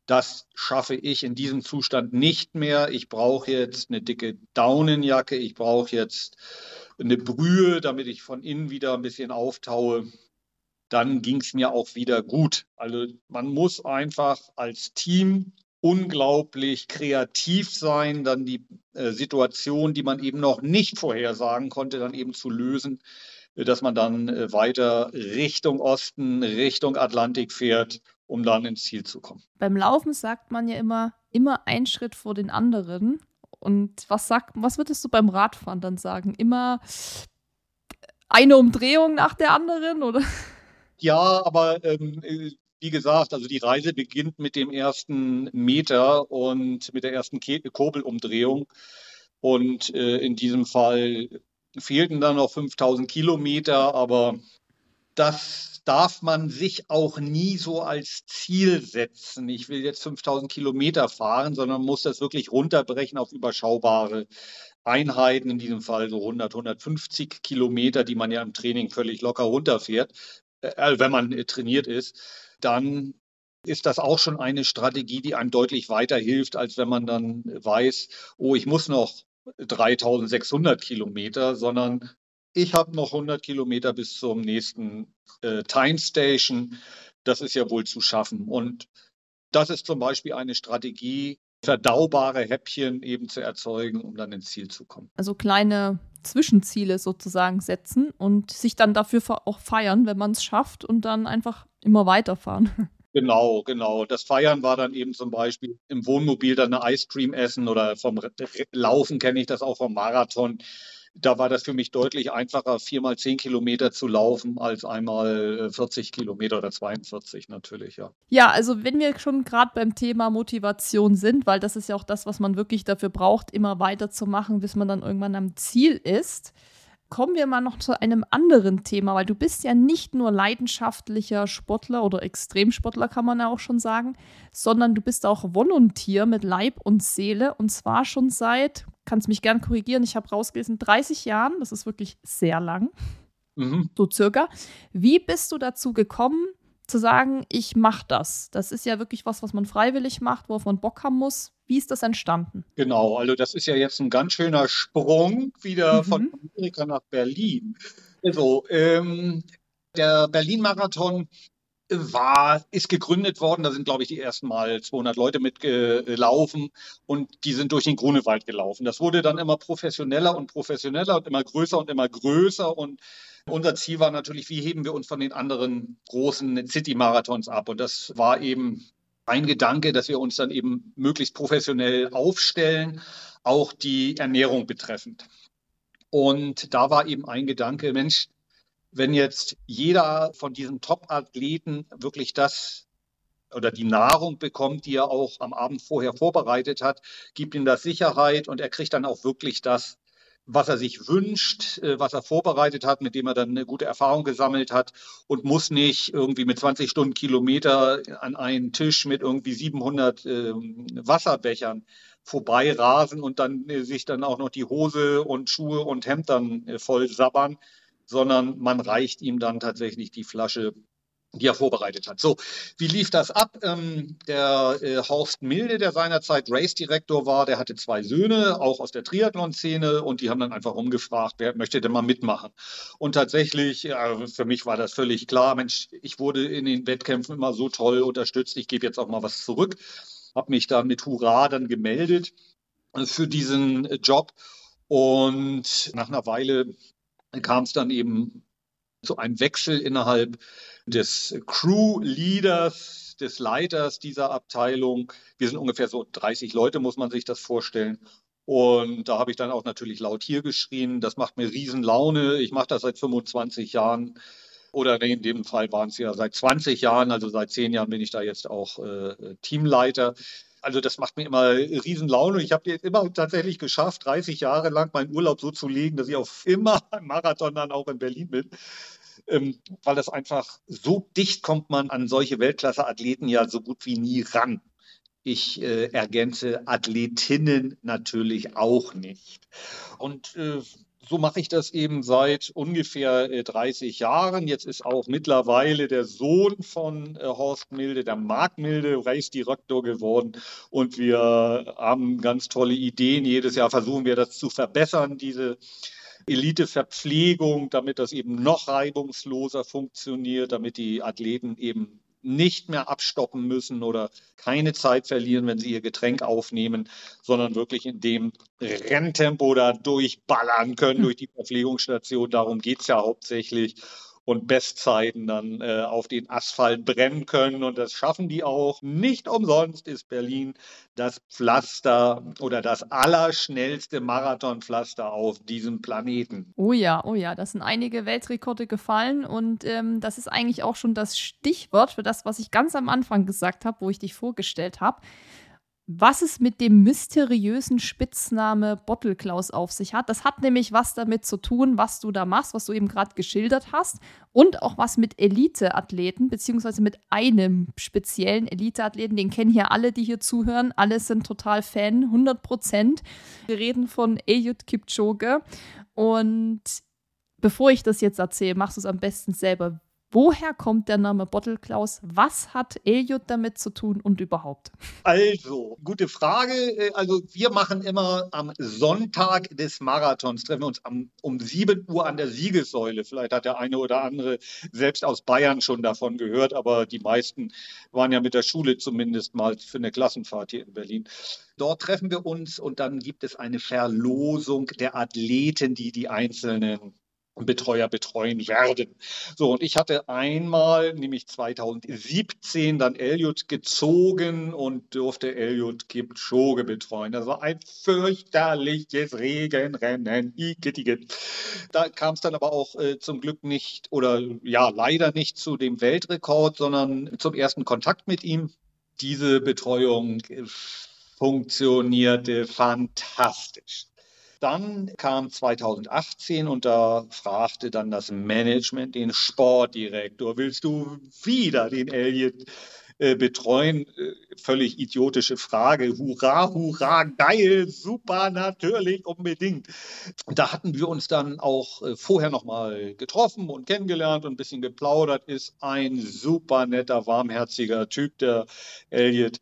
das schaffe ich in diesem Zustand nicht mehr. Ich brauche jetzt eine dicke Daunenjacke, ich brauche jetzt eine Brühe, damit ich von innen wieder ein bisschen auftaue. Dann ging es mir auch wieder gut. Also man muss einfach als Team unglaublich kreativ sein, dann die äh, Situation, die man eben noch nicht vorhersagen konnte, dann eben zu lösen, äh, dass man dann äh, weiter Richtung Osten, Richtung Atlantik fährt, um dann ins Ziel zu kommen. Beim Laufen sagt man ja immer, immer ein Schritt vor den anderen. Und was sagt, was würdest du beim Radfahren dann sagen? Immer eine Umdrehung nach der anderen, oder? Ja, aber ähm, wie gesagt, also die Reise beginnt mit dem ersten Meter und mit der ersten Kurbelumdrehung. Und äh, in diesem Fall fehlten dann noch 5000 Kilometer, aber das darf man sich auch nie so als Ziel setzen. Ich will jetzt 5000 Kilometer fahren, sondern muss das wirklich runterbrechen auf überschaubare Einheiten, in diesem Fall so 100, 150 Kilometer, die man ja im Training völlig locker runterfährt, äh, wenn man äh, trainiert ist dann ist das auch schon eine Strategie, die einem deutlich weiterhilft, als wenn man dann weiß, oh, ich muss noch 3600 Kilometer, sondern ich habe noch 100 Kilometer bis zum nächsten äh, Time Station. Das ist ja wohl zu schaffen. Und das ist zum Beispiel eine Strategie, verdaubare Häppchen eben zu erzeugen, um dann ins Ziel zu kommen. Also kleine Zwischenziele sozusagen setzen und sich dann dafür auch feiern, wenn man es schafft und dann einfach immer weiterfahren. [laughs] Genau, genau. Das Feiern war dann eben zum Beispiel im Wohnmobil dann eine Ice Cream essen oder vom Laufen kenne ich das auch vom Marathon da war das für mich deutlich einfacher, viermal zehn Kilometer zu laufen, als einmal 40 äh, Kilometer oder 42 natürlich, ja. Ja, also wenn wir schon gerade beim Thema Motivation sind, weil das ist ja auch das, was man wirklich dafür braucht, immer weiterzumachen, bis man dann irgendwann am Ziel ist. Kommen wir mal noch zu einem anderen Thema, weil du bist ja nicht nur leidenschaftlicher Sportler oder Extremsportler, kann man ja auch schon sagen, sondern du bist auch Volontier mit Leib und Seele und zwar schon seit, kannst mich gern korrigieren, ich habe rausgelesen, 30 Jahren, das ist wirklich sehr lang, mhm. so circa. Wie bist du dazu gekommen, zu sagen, ich mache das? Das ist ja wirklich was, was man freiwillig macht, worauf man Bock haben muss. Wie ist das entstanden? Genau, also das ist ja jetzt ein ganz schöner Sprung wieder mhm. von Amerika nach Berlin. Also ähm, der Berlin-Marathon war, ist gegründet worden. Da sind, glaube ich, die ersten Mal 200 Leute mitgelaufen und die sind durch den Grunewald gelaufen. Das wurde dann immer professioneller und professioneller und immer größer und immer größer. Und unser Ziel war natürlich, wie heben wir uns von den anderen großen City-Marathons ab? Und das war eben ein Gedanke, dass wir uns dann eben möglichst professionell aufstellen, auch die Ernährung betreffend. Und da war eben ein Gedanke, Mensch, wenn jetzt jeder von diesen Top-Athleten wirklich das oder die Nahrung bekommt, die er auch am Abend vorher vorbereitet hat, gibt ihm das Sicherheit und er kriegt dann auch wirklich das, was er sich wünscht, äh, was er vorbereitet hat, mit dem er dann eine gute Erfahrung gesammelt hat und muss nicht irgendwie mit 20 Stunden Kilometer an einen Tisch mit irgendwie 700 äh, Wasserbechern vorbei rasen und dann äh, sich dann auch noch die Hose und Schuhe und Hemd dann äh, voll sabbern, sondern man reicht ihm dann tatsächlich die Flasche die er vorbereitet hat. So, wie lief das ab? Ähm, der äh, Horst Milde, der seinerzeit Race-Direktor war, der hatte zwei Söhne, auch aus der Triathlon-Szene, und die haben dann einfach rumgefragt, wer möchte denn mal mitmachen? Und tatsächlich, äh, für mich war das völlig klar, Mensch, ich wurde in den Wettkämpfen immer so toll unterstützt, ich gebe jetzt auch mal was zurück, habe mich dann mit Hurra dann gemeldet äh, für diesen äh, Job. Und nach einer Weile kam es dann eben zu einem Wechsel innerhalb des Crew-Leaders, des Leiters dieser Abteilung. Wir sind ungefähr so 30 Leute, muss man sich das vorstellen. Und da habe ich dann auch natürlich laut hier geschrien. Das macht mir riesen Laune. Ich mache das seit 25 Jahren. Oder in dem Fall waren es ja seit 20 Jahren, also seit 10 Jahren bin ich da jetzt auch äh, Teamleiter. Also das macht mir immer riesen Laune. Ich habe jetzt immer tatsächlich geschafft, 30 Jahre lang meinen Urlaub so zu legen, dass ich auf immer [laughs] im Marathon dann auch in Berlin bin ähm, weil das einfach so dicht kommt man an solche Weltklasse-Athleten ja so gut wie nie ran. Ich äh, ergänze Athletinnen natürlich auch nicht. Und äh, so mache ich das eben seit ungefähr 30 äh, Jahren. Jetzt ist auch mittlerweile der Sohn von äh, Horst Milde, der Marc Milde, Race-Direktor geworden. Und wir haben ganz tolle Ideen. Jedes Jahr versuchen wir das zu verbessern, diese Eliteverpflegung, damit das eben noch reibungsloser funktioniert, damit die Athleten eben nicht mehr abstoppen müssen oder keine Zeit verlieren, wenn sie ihr Getränk aufnehmen, sondern wirklich in dem Renntempo da durchballern können hm. durch die Verpflegungsstation. Darum geht es ja hauptsächlich und Bestzeiten dann äh, auf den Asphalt brennen können. Und das schaffen die auch. Nicht umsonst ist Berlin das Pflaster oder das allerschnellste Marathonpflaster auf diesem Planeten. Oh ja, oh ja, da sind einige Weltrekorde gefallen und ähm, das ist eigentlich auch schon das Stichwort für das, was ich ganz am Anfang gesagt habe, wo ich dich vorgestellt habe was es mit dem mysteriösen Spitzname Bottle Klaus auf sich hat. Das hat nämlich was damit zu tun, was du da machst, was du eben gerade geschildert hast und auch was mit Elite-Athleten, beziehungsweise mit einem speziellen Elite-Athleten, den kennen hier alle, die hier zuhören. Alle sind total Fan, 100 Prozent. Wir reden von Eliud Kipchoge und bevor ich das jetzt erzähle, machst du es am besten selber. Woher kommt der Name Bottle Klaus? Was hat Eliot damit zu tun und überhaupt? Also, gute Frage. Äh, also, wir machen immer am Sonntag des Marathons, treffen wir uns am, um 7 Uhr an der Siegessäule. Vielleicht hat der eine oder andere selbst aus Bayern schon davon gehört, aber die meisten waren ja mit der Schule zumindest mal für eine Klassenfahrt hier in Berlin. Dort treffen wir uns und dann gibt es eine Verlosung der Athleten, die die einzelnen Betreuer betreuen werden. So, und ich hatte einmal, nämlich 2017, dann Elliot gezogen und durfte Elliot Kipchoge betreuen. Das war ein fürchterliches Regenrennen. Da kam es dann aber auch äh, zum Glück nicht oder ja, leider nicht zu dem Weltrekord, sondern zum ersten Kontakt mit ihm. Diese Betreuung funktionierte fantastisch. Dann kam 2018 und da fragte dann das Management den Sportdirektor, willst du wieder den Elliot äh, betreuen? Äh, völlig idiotische Frage. Hurra, hurra, geil, super, natürlich, unbedingt. Da hatten wir uns dann auch äh, vorher nochmal getroffen und kennengelernt und ein bisschen geplaudert. Ist ein super netter, warmherziger Typ, der Elliot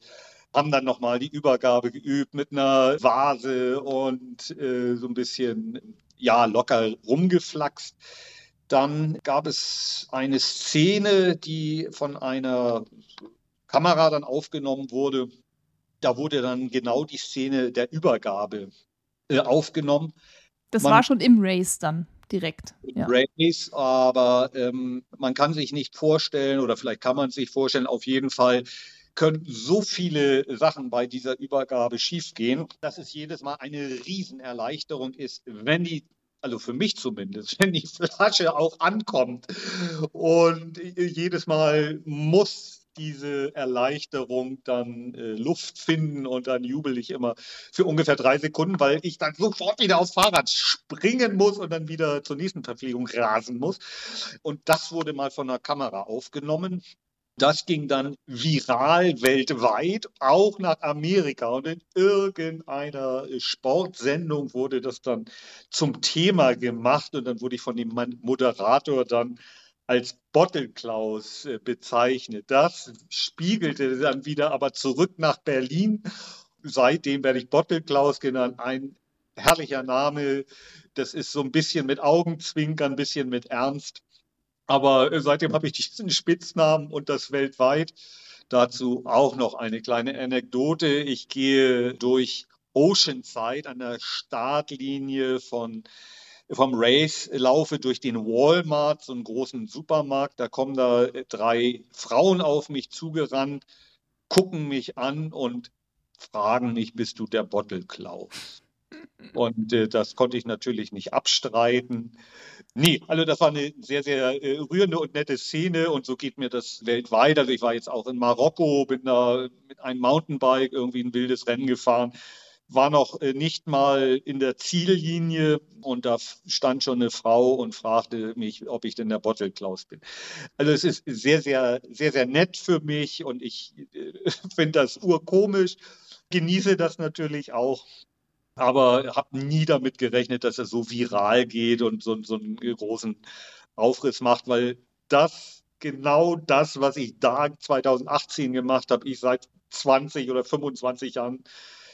haben dann nochmal die Übergabe geübt mit einer Vase und äh, so ein bisschen ja, locker rumgeflaxt. Dann gab es eine Szene, die von einer Kamera dann aufgenommen wurde. Da wurde dann genau die Szene der Übergabe äh, aufgenommen. Das man, war schon im Race dann direkt. Im ja. Race, aber ähm, man kann sich nicht vorstellen oder vielleicht kann man sich vorstellen, auf jeden Fall können so viele Sachen bei dieser Übergabe schiefgehen, dass es jedes Mal eine Riesenerleichterung ist, wenn die also für mich zumindest, [laughs] wenn die Flasche auch ankommt. Und jedes Mal muss diese Erleichterung dann äh, Luft finden und dann jubel ich immer für ungefähr drei Sekunden, weil ich dann sofort wieder aufs Fahrrad springen muss und dann wieder zur nächsten Verpflegung rasen muss. Und das wurde mal von der Kamera aufgenommen. Das ging dann viral weltweit, auch nach Amerika. Und in irgendeiner Sportsendung wurde das dann zum Thema gemacht. Und dann wurde ich von dem Moderator dann als Bottelklaus äh, bezeichnet. Das spiegelte dann wieder aber zurück nach Berlin. Seitdem werde ich Bottelklaus genannt. Ein herrlicher Name. Das ist so ein bisschen mit Augenzwinkern, ein bisschen mit Ernst. Aber äh, seitdem habe ich diesen Spitznamen und das weltweit. Dazu auch noch eine kleine Anekdote. Ich gehe durch Oceanside an der Startlinie von vom Race laufe durch den Walmart, so einen großen Supermarkt. Da kommen da drei Frauen auf mich zugerannt, gucken mich an und fragen mich, bist du der Bottle Klaus? Und äh, das konnte ich natürlich nicht abstreiten. Nee, also das war eine sehr, sehr äh, rührende und nette Szene und so geht mir das weltweit. Also ich war jetzt auch in Marokko, bin da mit einem Mountainbike irgendwie ein wildes Rennen gefahren. war noch äh, nicht mal in der Ziellinie und da stand schon eine Frau und fragte mich, ob ich denn der Bottle Klaus bin. Also es ist sehr, sehr, sehr, sehr nett für mich und ich äh, [laughs] finde das urkomisch, genieße das natürlich auch aber habe nie damit gerechnet, dass er so viral geht und so, so einen großen Aufriss macht, weil das genau das, was ich da 2018 gemacht habe, ich seit 20 oder 25 Jahren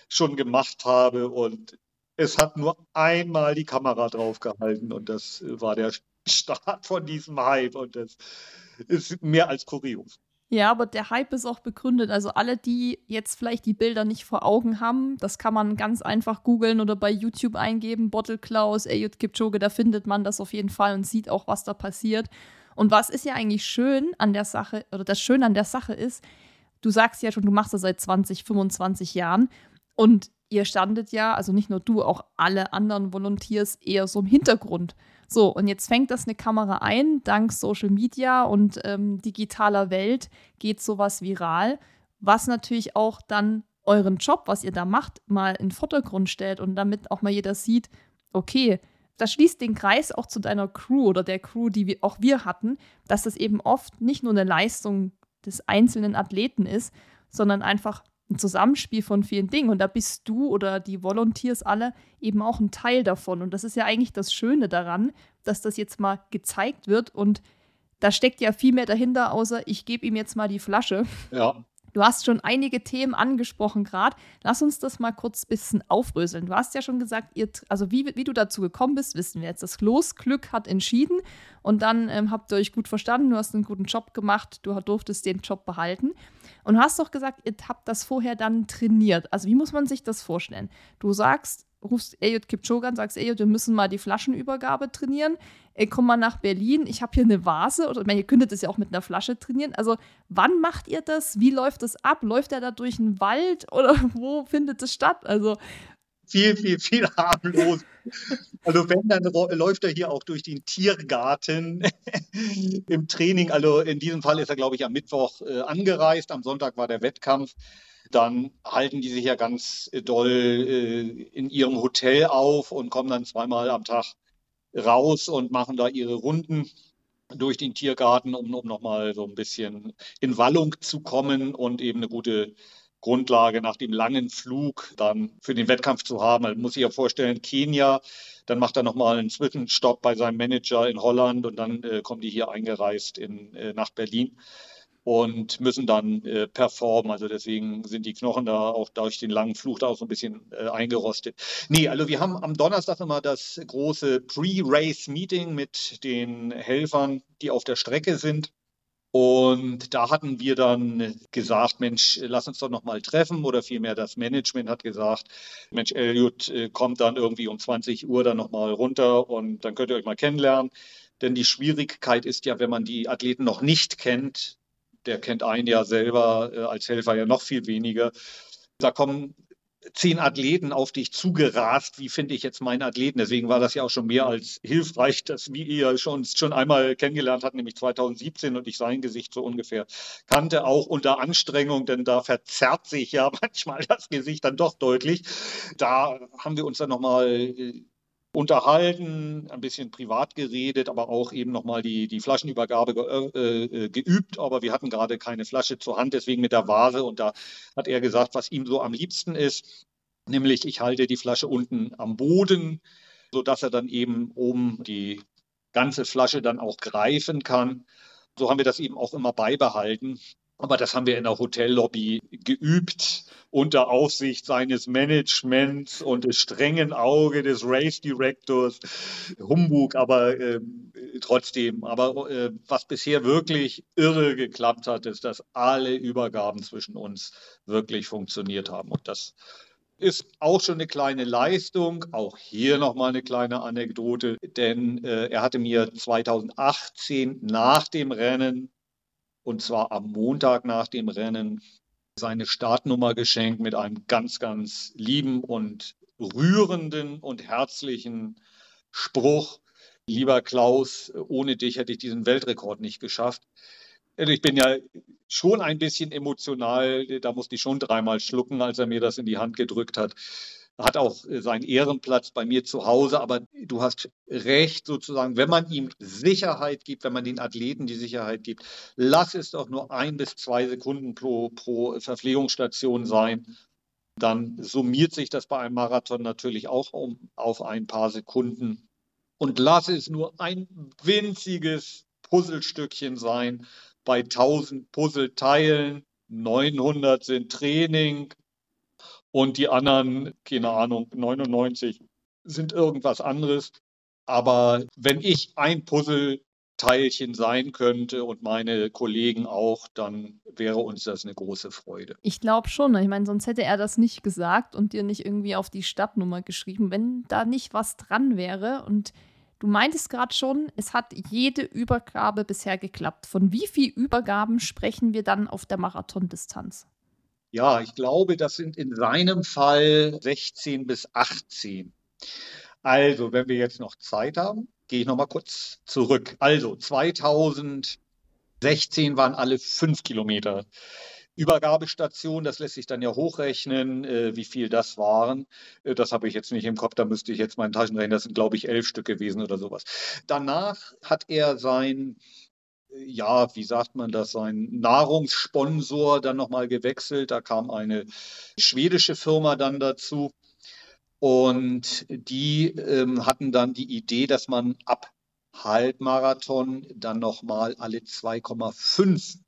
schon gemacht habe und es hat nur einmal die Kamera draufgehalten und das war der Start von diesem Hype und das ist mehr als kurios. Ja, aber der Hype ist auch begründet. Also alle, die jetzt vielleicht die Bilder nicht vor Augen haben, das kann man ganz einfach googeln oder bei YouTube eingeben, Bottle Klaus, Ayut Kipchoge, da findet man das auf jeden Fall und sieht auch, was da passiert. Und was ist ja eigentlich schön an der Sache, oder das Schöne an der Sache ist, du sagst ja schon, du machst das seit 20, 25 Jahren und ihr standet ja, also nicht nur du, auch alle anderen Volunteers eher so im Hintergrund. So, und jetzt fängt das eine Kamera ein. Dank Social Media und ähm, digitaler Welt geht sowas viral, was natürlich auch dann euren Job, was ihr da macht, mal in den Vordergrund stellt und damit auch mal jeder sieht, okay, das schließt den Kreis auch zu deiner Crew oder der Crew, die wir, auch wir hatten, dass das eben oft nicht nur eine Leistung des einzelnen Athleten ist, sondern einfach ein Zusammenspiel von vielen Dingen. Und da bist du oder die Volunteers alle eben auch ein Teil davon. Und das ist ja eigentlich das Schöne daran, dass das jetzt mal gezeigt wird. Und da steckt ja viel mehr dahinter, außer ich gebe ihm jetzt mal die Flasche. Ja. Du hast schon einige Themen angesprochen gerade. Lass uns das mal kurz ein bisschen aufröseln. Du hast ja schon gesagt, ihr, also wie, wie du dazu gekommen bist, wissen wir jetzt. Das Losglück hat entschieden und dann ähm, habt ihr euch gut verstanden. Du hast einen guten Job gemacht. Du durftest den Job behalten. Und du hast doch gesagt, ihr habt das vorher dann trainiert. Also wie muss man sich das vorstellen? Du sagst, rufst Elliot Kipchoge an, sagst, Elliot, wir müssen mal die Flaschenübergabe trainieren. Ey, komm mal nach Berlin, ich habe hier eine Vase. Oder ich meine, ihr könntet das ja auch mit einer Flasche trainieren. Also wann macht ihr das? Wie läuft das ab? Läuft er da durch den Wald [laughs] oder wo findet es statt? Also viel, viel, viel harmlos. Also wenn, dann läuft er hier auch durch den Tiergarten [laughs] im Training. Also in diesem Fall ist er, glaube ich, am Mittwoch äh, angereist. Am Sonntag war der Wettkampf dann halten die sich ja ganz äh, doll äh, in ihrem Hotel auf und kommen dann zweimal am Tag raus und machen da ihre Runden durch den Tiergarten, um, um nochmal so ein bisschen in Wallung zu kommen und eben eine gute Grundlage nach dem langen Flug dann für den Wettkampf zu haben. Man muss sich ja vorstellen, Kenia, dann macht er nochmal einen Zwischenstopp bei seinem Manager in Holland und dann äh, kommen die hier eingereist in, äh, nach Berlin und müssen dann äh, performen. Also deswegen sind die Knochen da auch durch den langen Fluch da auch so ein bisschen äh, eingerostet. Nee, also wir haben am Donnerstag immer das große Pre-Race-Meeting mit den Helfern, die auf der Strecke sind. Und da hatten wir dann gesagt, Mensch, lass uns doch noch mal treffen. Oder vielmehr das Management hat gesagt, Mensch, Elliot äh, kommt dann irgendwie um 20 Uhr dann noch mal runter und dann könnt ihr euch mal kennenlernen. Denn die Schwierigkeit ist ja, wenn man die Athleten noch nicht kennt, der kennt einen ja selber äh, als Helfer ja noch viel weniger. Da kommen zehn Athleten auf dich zugerast. Wie finde ich jetzt meinen Athleten? Deswegen war das ja auch schon mehr als hilfreich, dass wir ihr schon, schon einmal kennengelernt hatten, nämlich 2017 und ich sein Gesicht so ungefähr kannte, auch unter Anstrengung, denn da verzerrt sich ja [laughs] manchmal das Gesicht dann doch deutlich. Da haben wir uns dann nochmal äh, unterhalten, ein bisschen privat geredet, aber auch eben nochmal die, die Flaschenübergabe ge, äh, äh, geübt. Aber wir hatten gerade keine Flasche zur Hand, deswegen mit der Vase. Und da hat er gesagt, was ihm so am liebsten ist, nämlich ich halte die Flasche unten am Boden, sodass er dann eben oben die ganze Flasche dann auch greifen kann. So haben wir das eben auch immer beibehalten. Aber das haben wir in der Hotellobby geübt unter Aufsicht seines Managements und des strengen Auge des Race Directors. Humbug, aber äh, trotzdem. Aber äh, was bisher wirklich irre geklappt hat, ist, dass alle Übergaben zwischen uns wirklich funktioniert haben. Und das ist auch schon eine kleine Leistung. Auch hier nochmal eine kleine Anekdote, denn äh, er hatte mir 2018 nach dem Rennen und zwar am Montag nach dem Rennen seine Startnummer geschenkt mit einem ganz, ganz lieben und rührenden und herzlichen Spruch. Lieber Klaus, ohne dich hätte ich diesen Weltrekord nicht geschafft. Also ich bin ja schon ein bisschen emotional, da musste ich schon dreimal schlucken, als er mir das in die Hand gedrückt hat. Hat auch äh, seinen Ehrenplatz bei mir zu Hause, aber du hast recht sozusagen, wenn man ihm Sicherheit gibt, wenn man den Athleten die Sicherheit gibt, lass es doch nur ein bis zwei Sekunden pro, pro Verpflegungsstation sein, dann summiert sich das bei einem Marathon natürlich auch um, auf ein paar Sekunden. Und lass es nur ein winziges Puzzlestückchen sein bei 1000 Puzzleteilen. 900 sind Training, und die anderen, keine Ahnung, 99 sind irgendwas anderes. Aber wenn ich ein Puzzleteilchen sein könnte und meine Kollegen auch, dann wäre uns das eine große Freude. Ich glaube schon. Ich meine, sonst hätte er das nicht gesagt und dir nicht irgendwie auf die Stadtnummer geschrieben, wenn da nicht was dran wäre. Und du meintest gerade schon, es hat jede Übergabe bisher geklappt. Von wie vielen Übergaben sprechen wir dann auf der Marathondistanz? Ja, ich glaube, das sind in seinem Fall 16 bis 18. Also, wenn wir jetzt noch Zeit haben, gehe ich noch mal kurz zurück. Also, 2016 waren alle fünf Kilometer Übergabestation, das lässt sich dann ja hochrechnen, äh, wie viel das waren. Äh, das habe ich jetzt nicht im Kopf, da müsste ich jetzt meinen Taschenrechnen, das sind glaube ich elf Stück gewesen oder sowas. Danach hat er sein ja, wie sagt man das, sein Nahrungssponsor dann nochmal gewechselt. Da kam eine schwedische Firma dann dazu. Und die ähm, hatten dann die Idee, dass man ab Halbmarathon dann nochmal alle 2,5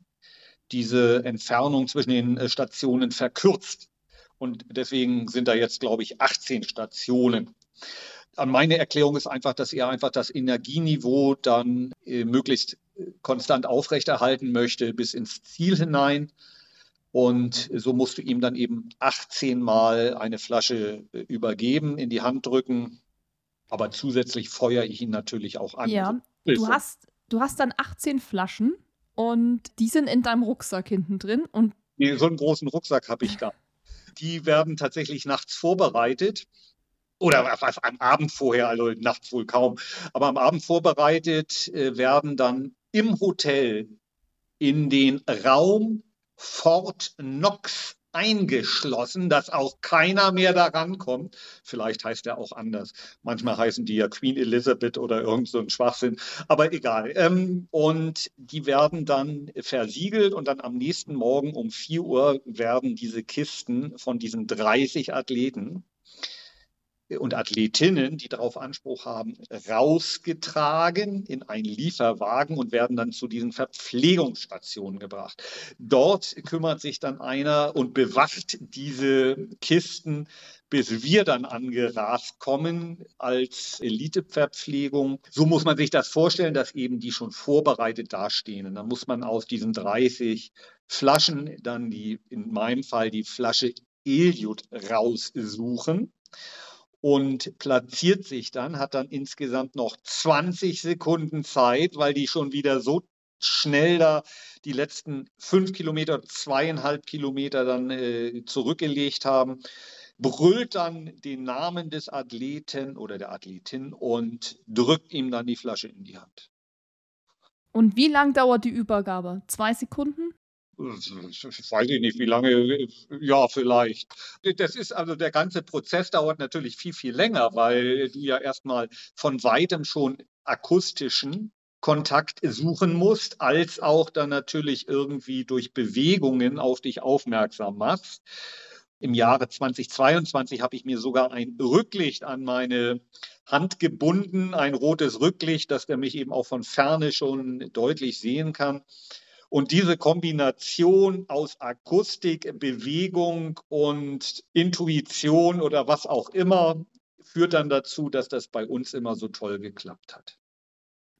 diese Entfernung zwischen den äh, Stationen verkürzt. Und deswegen sind da jetzt, glaube ich, 18 Stationen. Meine Erklärung ist einfach, dass er einfach das Energieniveau dann äh, möglichst konstant aufrechterhalten möchte bis ins Ziel hinein. Und so musst du ihm dann eben 18 Mal eine Flasche äh, übergeben, in die Hand drücken. Aber zusätzlich feuere ich ihn natürlich auch an. Ja, du hast, du hast dann 18 Flaschen und die sind in deinem Rucksack hinten drin. Und nee, so einen großen Rucksack habe ich [laughs] da. Die werden tatsächlich nachts vorbereitet oder am Abend vorher, also nachts wohl kaum, aber am Abend vorbereitet äh, werden dann im Hotel in den Raum Fort Knox eingeschlossen, dass auch keiner mehr daran kommt. Vielleicht heißt er auch anders. Manchmal heißen die ja Queen Elizabeth oder irgend so ein Schwachsinn, aber egal. Ähm, und die werden dann versiegelt und dann am nächsten Morgen um 4 Uhr werden diese Kisten von diesen 30 Athleten und Athletinnen, die darauf Anspruch haben, rausgetragen in einen Lieferwagen und werden dann zu diesen Verpflegungsstationen gebracht. Dort kümmert sich dann einer und bewacht diese Kisten, bis wir dann angerast kommen als Eliteverpflegung. So muss man sich das vorstellen, dass eben die schon vorbereitet dastehen. Und dann muss man aus diesen 30 Flaschen dann die, in meinem Fall die Flasche Eliot raussuchen und platziert sich dann, hat dann insgesamt noch 20 Sekunden Zeit, weil die schon wieder so schnell da die letzten fünf Kilometer, zweieinhalb Kilometer dann äh, zurückgelegt haben, brüllt dann den Namen des Athleten oder der Athletin und drückt ihm dann die Flasche in die Hand. Und wie lang dauert die Übergabe? Zwei Sekunden? Weiß ich nicht, wie lange, ja, vielleicht. Das ist also der ganze Prozess dauert natürlich viel, viel länger, weil du ja erstmal von weitem schon akustischen Kontakt suchen musst, als auch dann natürlich irgendwie durch Bewegungen auf dich aufmerksam machst. Im Jahre 2022 habe ich mir sogar ein Rücklicht an meine Hand gebunden, ein rotes Rücklicht, dass der mich eben auch von ferne schon deutlich sehen kann. Und diese Kombination aus Akustik, Bewegung und Intuition oder was auch immer führt dann dazu, dass das bei uns immer so toll geklappt hat.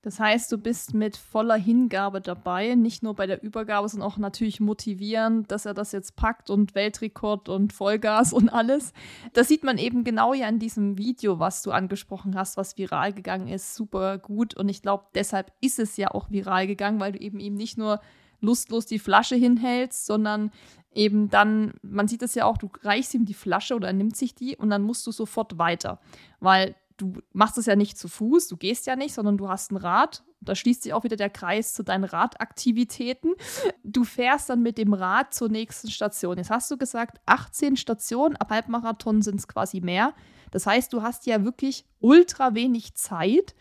Das heißt, du bist mit voller Hingabe dabei, nicht nur bei der Übergabe, sondern auch natürlich motivierend, dass er das jetzt packt und Weltrekord und Vollgas und alles. Das sieht man eben genau ja in diesem Video, was du angesprochen hast, was viral gegangen ist, super gut. Und ich glaube, deshalb ist es ja auch viral gegangen, weil du eben ihm nicht nur lustlos die Flasche hinhältst, sondern eben dann, man sieht es ja auch, du reichst ihm die Flasche oder er nimmt sich die und dann musst du sofort weiter. Weil du machst es ja nicht zu Fuß, du gehst ja nicht, sondern du hast ein Rad da schließt sich auch wieder der Kreis zu deinen Radaktivitäten. Du fährst dann mit dem Rad zur nächsten Station. Jetzt hast du gesagt, 18 Stationen, ab Halbmarathon sind es quasi mehr. Das heißt, du hast ja wirklich ultra wenig Zeit,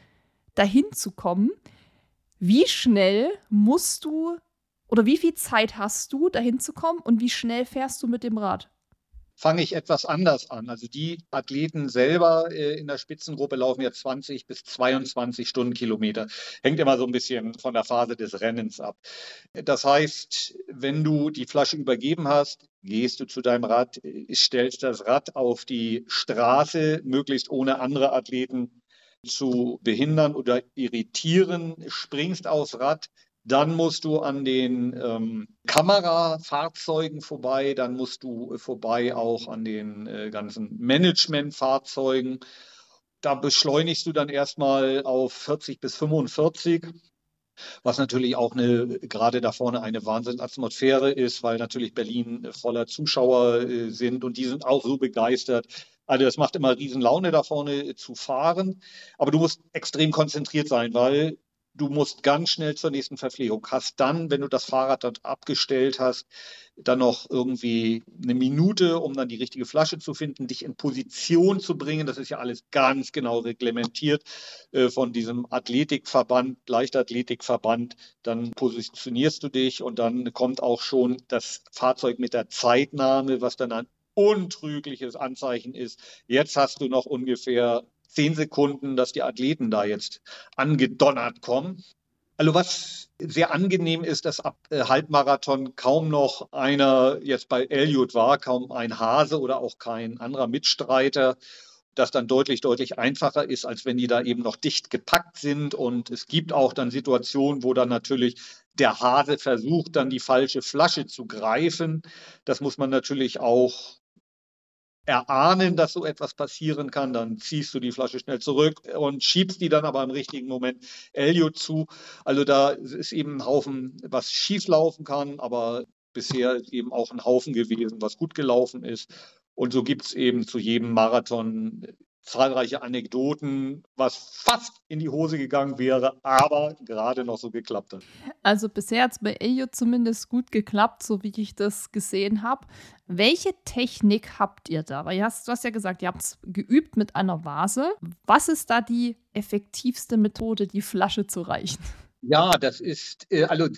dahin zu kommen. Wie schnell musst du oder wie viel Zeit hast du, dahin zu kommen und wie schnell fährst du mit dem Rad? fange ich etwas anders an. Also die Athleten selber äh, in der Spitzengruppe laufen ja 20 bis 22 Stundenkilometer. Hängt immer so ein bisschen von der Phase des Rennens ab. Das heißt, wenn du die Flasche übergeben hast, gehst du zu deinem Rad, äh, stellst das Rad auf die Straße, möglichst ohne andere Athleten zu behindern oder irritieren, springst aufs Rad, dann musst du an den ähm, Kamerafahrzeugen vorbei, dann musst du vorbei auch an den äh, ganzen Managementfahrzeugen. Da beschleunigst du dann erstmal auf 40 bis 45 was natürlich auch eine, gerade da vorne eine Wahnsinnsatmosphäre ist, weil natürlich Berlin voller Zuschauer äh, sind und die sind auch so begeistert. Also das macht immer riesen Laune da vorne zu fahren, aber du musst extrem konzentriert sein, weil du musst ganz schnell zur nächsten Verpflegung. Hast dann, wenn du das Fahrrad dort abgestellt hast, dann noch irgendwie eine Minute, um dann die richtige Flasche zu finden, dich in Position zu bringen. Das ist ja alles ganz genau reglementiert äh, von diesem Athletikverband, Leichtathletikverband. Dann positionierst du dich und dann kommt auch schon das Fahrzeug mit der Zeitnahme, was dann ein untrügliches Anzeichen ist. Jetzt hast du noch ungefähr zehn Sekunden, dass die Athleten da jetzt angedonnert kommen. Also was sehr angenehm ist, dass ab äh, Halbmarathon kaum noch einer jetzt bei Elliot war, kaum ein Hase oder auch kein anderer Mitstreiter, das dann deutlich, deutlich einfacher ist, als wenn die da eben noch dicht gepackt sind. Und es gibt auch dann Situationen, wo dann natürlich der Hase versucht, dann die falsche Flasche zu greifen. Das muss man natürlich auch erahnen, dass so etwas passieren kann, dann ziehst du die Flasche schnell zurück und schiebst die dann aber im richtigen Moment Elio zu. Also da ist eben ein Haufen, was schief laufen kann, aber bisher eben auch ein Haufen gewesen, was gut gelaufen ist. Und so gibt es eben zu jedem Marathon zahlreiche Anekdoten, was fast in die Hose gegangen wäre, aber gerade noch so geklappt hat. Also bisher hat es bei Elliot zumindest gut geklappt, so wie ich das gesehen habe. Welche Technik habt ihr da? Weil du hast, du hast ja gesagt, ihr habt es geübt mit einer Vase. Was ist da die effektivste Methode, die Flasche zu reichen? Ja, das ist, äh, also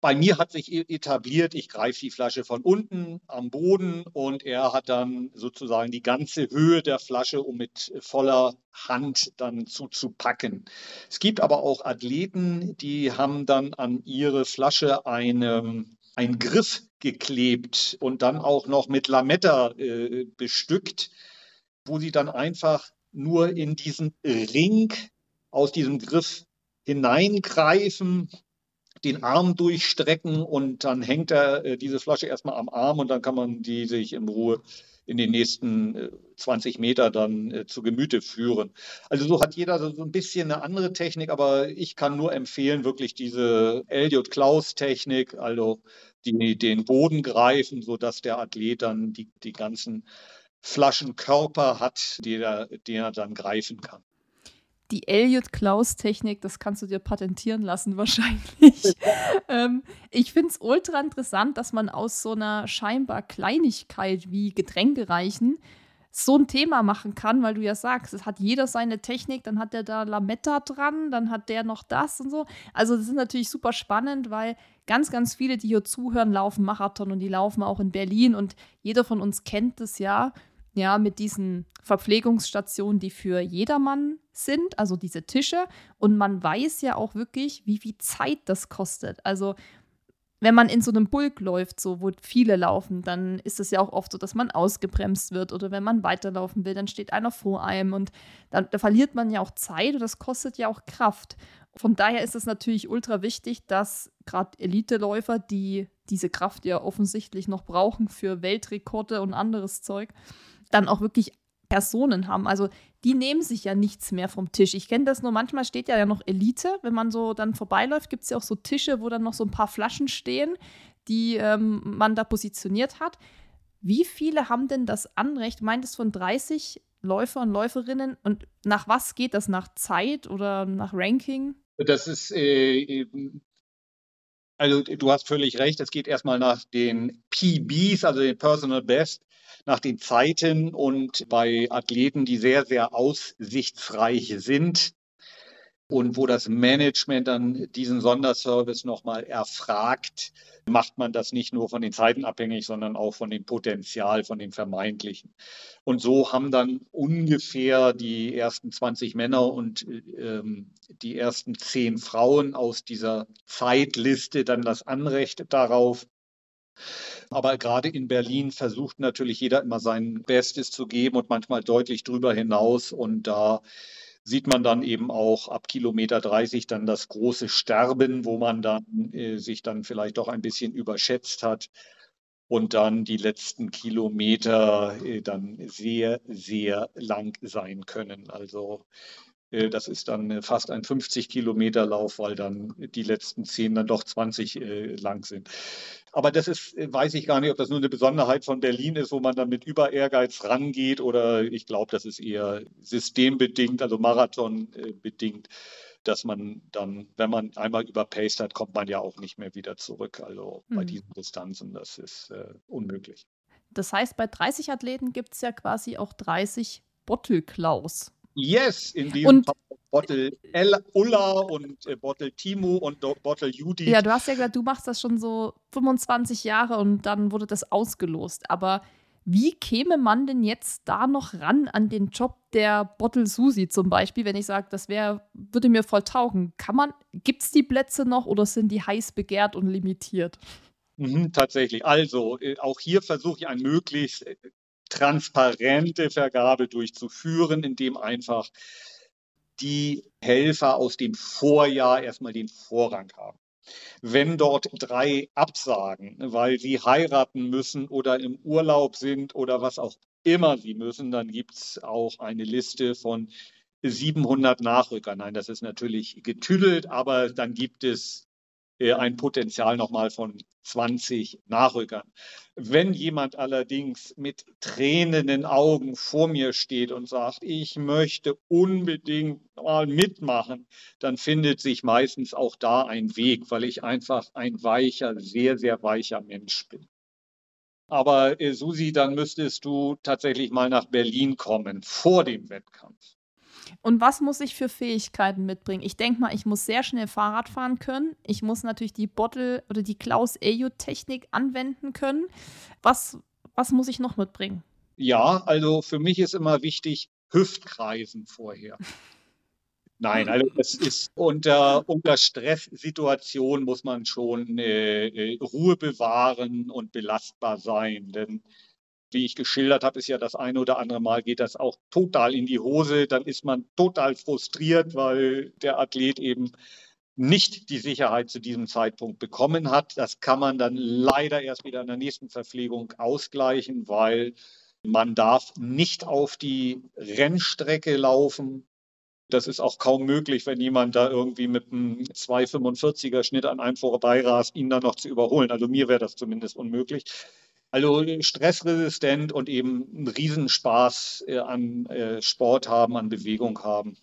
bei mir hat sich e-, etabliert, ich greife die Flasche von unten am Boden und er hat dann sozusagen die ganze Höhe der Flasche, um mit voller Hand dann zuzupacken. Es gibt aber auch Athleten, die haben dann an ihre Flasche eine, einen Griff geklebt und dann auch noch mit Lametta äh, bestückt, wo sie dann einfach nur in diesen Ring aus diesem Griff hineingreifen den Arm durchstrecken und dann hängt er äh, diese Flasche erstmal am Arm und dann kann man die sich in Ruhe in den nächsten äh, 20 Meter dann äh, zu Gemüte führen. Also so hat jeder so, so ein bisschen eine andere Technik, aber ich kann nur empfehlen, wirklich diese Elliot Klaus Technik, also die den Boden greifen, sodass der Athlet dann die, die ganzen Flaschenkörper hat, die er, den er dann greifen kann die Elliot-Klaus-Technik, das kannst du dir patentieren lassen [laughs] wahrscheinlich. ähm, ich finde es ultra interessant, dass man aus so einer scheinbar Kleinigkeit wie Getränke reichen so ein Thema machen kann, weil du ja sagst, es hat jeder seine Technik, dann hat der da Lametta dran, dann hat der noch das und so. Also das ist natürlich super spannend, weil ganz, ganz viele, die hier zuhören, laufen Marathon und die laufen auch in Berlin und jeder von uns kennt es ja ja, mit diesen Verpflegungsstationen, die für jedermann sind, also diese Tische. Und man weiß ja auch wirklich, wie viel Zeit das kostet. Also wenn man in so einem Bulk läuft, so wo viele laufen, dann ist es ja auch oft so, dass man ausgebremst wird oder wenn man weiterlaufen will, dann steht einer vor einem und da, da verliert man ja auch Zeit und das kostet ja auch Kraft. Von daher ist es natürlich ultra wichtig, dass gerade Elite-Läufer, die diese Kraft ja offensichtlich noch brauchen für Weltrekorde und anderes Zeug, dann auch wirklich Personen haben. Also die nehmen sich ja nichts mehr vom Tisch. Ich kenne das nur, manchmal steht ja, noch Elite. Wenn man so dann vorbeiläuft, gibt es ja auch so Tische, wo dann noch so ein paar Flaschen stehen, die ähm, man da positioniert hat. Wie viele haben denn das Anrecht? Meint es von 30 Läufer und Läuferinnen? Und nach was geht das? Nach Zeit oder nach Ranking? Das ist, äh, also du hast völlig recht, es geht erstmal nach den PBs, also den Personal Best, nach den Zeiten und bei Athleten, die sehr, sehr aussichtsreich sind, und wo das Management dann diesen Sonderservice nochmal erfragt, macht man das nicht nur von den Zeiten abhängig, sondern auch von dem Potenzial, von dem Vermeintlichen. Und so haben dann ungefähr die ersten 20 Männer und ähm, die ersten 10 Frauen aus dieser Zeitliste dann das Anrecht darauf. Aber gerade in Berlin versucht natürlich jeder immer sein Bestes zu geben und manchmal deutlich drüber hinaus. Und da sieht man dann eben auch ab Kilometer 30 dann das große Sterben, wo man dann äh, sich dann vielleicht doch ein bisschen überschätzt hat und dann die letzten Kilometer äh, dann sehr, sehr lang sein können. Also das ist dann äh, fast ein 50 Kilometer Lauf, weil dann die letzten zehn dann doch 20 äh, lang sind. Aber das ist, weiß ich gar nicht, ob das nur eine Besonderheit von Berlin ist, wo man dann mit über Ehrgeiz rangeht oder ich glaube, das ist eher systembedingt, also marathonbedingt, dass man dann, wenn man einmal überpaced hat, kommt man ja auch nicht mehr wieder zurück. Also bei mhm. diesen Distanzen, das ist äh, unmöglich. Das heißt, bei 30 Athleten gibt es ja quasi auch 30 Bottle Klaus. Yes, in diesem und, Bottle El Ulla und äh, Bottle Timo und Bottle Judy. Ja, du hast ja gesagt, du machst das schon so 25 Jahre und dann wurde das ausgelost. Aber wie käme man denn jetzt da noch ran an den Job der Bottle Susi zum Beispiel, wenn ich sage, das wäre, würde mir voll taugen? Kann man, gibt es die Plätze noch oder sind die heiß begehrt und limitiert? Mhm, tatsächlich. Also, äh, auch hier versuche ich ein möglichst äh, transparente Vergabe durchzuführen, indem einfach die Helfer aus dem Vorjahr erstmal den Vorrang haben. Wenn dort drei absagen, weil sie heiraten müssen oder im Urlaub sind oder was auch immer sie müssen, dann gibt es auch eine Liste von 700 Nachrückern. Nein, das ist natürlich getüdelt, aber dann gibt es ein Potenzial nochmal von 20 Nachrückern. Wenn jemand allerdings mit tränenden Augen vor mir steht und sagt, ich möchte unbedingt mal mitmachen, dann findet sich meistens auch da ein Weg, weil ich einfach ein weicher, sehr, sehr weicher Mensch bin. Aber äh, Susi, dann müsstest du tatsächlich mal nach Berlin kommen vor dem Wettkampf. Und was muss ich für Fähigkeiten mitbringen? Ich denke mal, ich muss sehr schnell Fahrrad fahren können. Ich muss natürlich die Bottle oder die Klaus Ejo-Technik anwenden können. Was, was muss ich noch mitbringen? Ja, also für mich ist immer wichtig, Hüftkreisen vorher. [laughs] Nein, also es ist unter, unter Stresssituation muss man schon äh, äh Ruhe bewahren und belastbar sein. Denn wie ich geschildert habe, ist ja das eine oder andere Mal geht das auch total in die Hose. Dann ist man total frustriert, weil der Athlet eben nicht die Sicherheit zu diesem Zeitpunkt bekommen hat. Das kann man dann leider erst wieder in der nächsten Verpflegung ausgleichen, weil man darf nicht auf die Rennstrecke laufen. Das ist auch kaum möglich, wenn jemand da irgendwie mit einem 2,45er Schnitt an einem vorbeirast, ihn dann noch zu überholen. Also mir wäre das zumindest unmöglich. Also stressresistent und eben einen Riesenspaß äh, an äh, Sport haben, an Bewegung haben.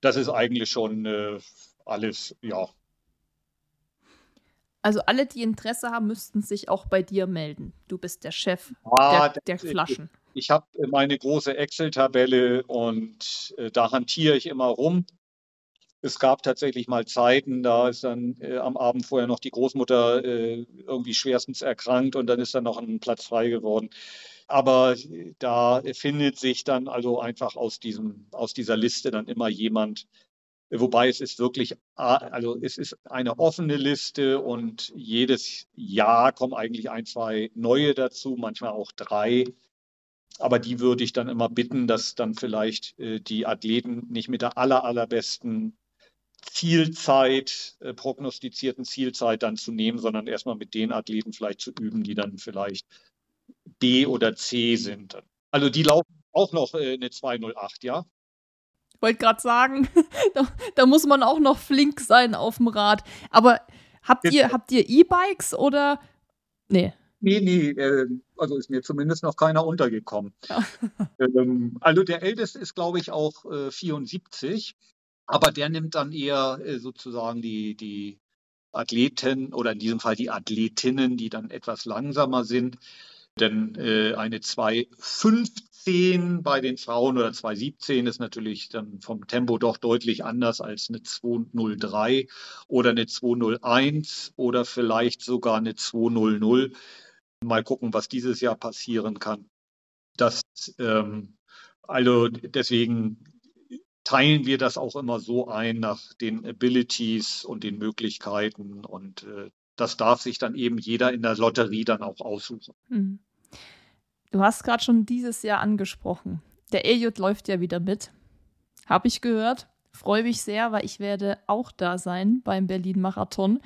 Das ist eigentlich schon äh, alles, ja. Also alle, die Interesse haben, müssten sich auch bei dir melden. Du bist der Chef ah, der, der Flaschen. Ich, ich habe meine große Excel-Tabelle und äh, da hantiere ich immer rum. Es gab tatsächlich mal Zeiten, da ist dann äh, am Abend vorher noch die Großmutter äh, irgendwie schwerstens erkrankt und dann ist dann noch ein Platz frei geworden. Aber äh, da findet sich dann also einfach aus, diesem, aus dieser Liste dann immer jemand, wobei es ist wirklich, also es ist eine offene Liste und jedes Jahr kommen eigentlich ein, zwei neue dazu, manchmal auch drei. Aber die würde ich dann immer bitten, dass dann vielleicht äh, die Athleten nicht mit der aller, allerbesten Zielzeit, äh, prognostizierten Zielzeit dann zu nehmen, sondern erstmal mit den Athleten vielleicht zu üben, die dann vielleicht B oder C sind. Also die laufen auch noch äh, eine 208, ja? Ich wollte gerade sagen, [laughs] da, da, muss man auch noch flink sein auf dem Rad. Aber habt ihr, habt ihr E-Bikes oder? Nee. Nee, nee, äh, also ist mir zumindest noch keiner untergekommen. Ja. [laughs] ähm, also der älteste ist, glaube ich, auch äh, 74. Aber der nimmt dann eher äh, sozusagen die, die Athleten oder in diesem Fall die Athletinnen, die dann etwas langsamer sind. Denn äh, eine 2,15 bei den Frauen oder 2,17 ist natürlich dann vom Tempo doch deutlich anders als eine 2,03 oder eine 2,01 oder vielleicht sogar eine 2,00. Mal gucken, was dieses Jahr passieren kann. Das, ähm, also deswegen teilen wir das auch immer so ein nach den Abilities und den Möglichkeiten und äh, das darf sich dann eben jeder in der Lotterie dann auch aussuchen. Mhm. Du hast gerade schon dieses Jahr angesprochen. Der Elliot läuft ja wieder mit. Habe ich gehört. Freue mich sehr, weil ich werde auch da sein beim Berlin-Marathon.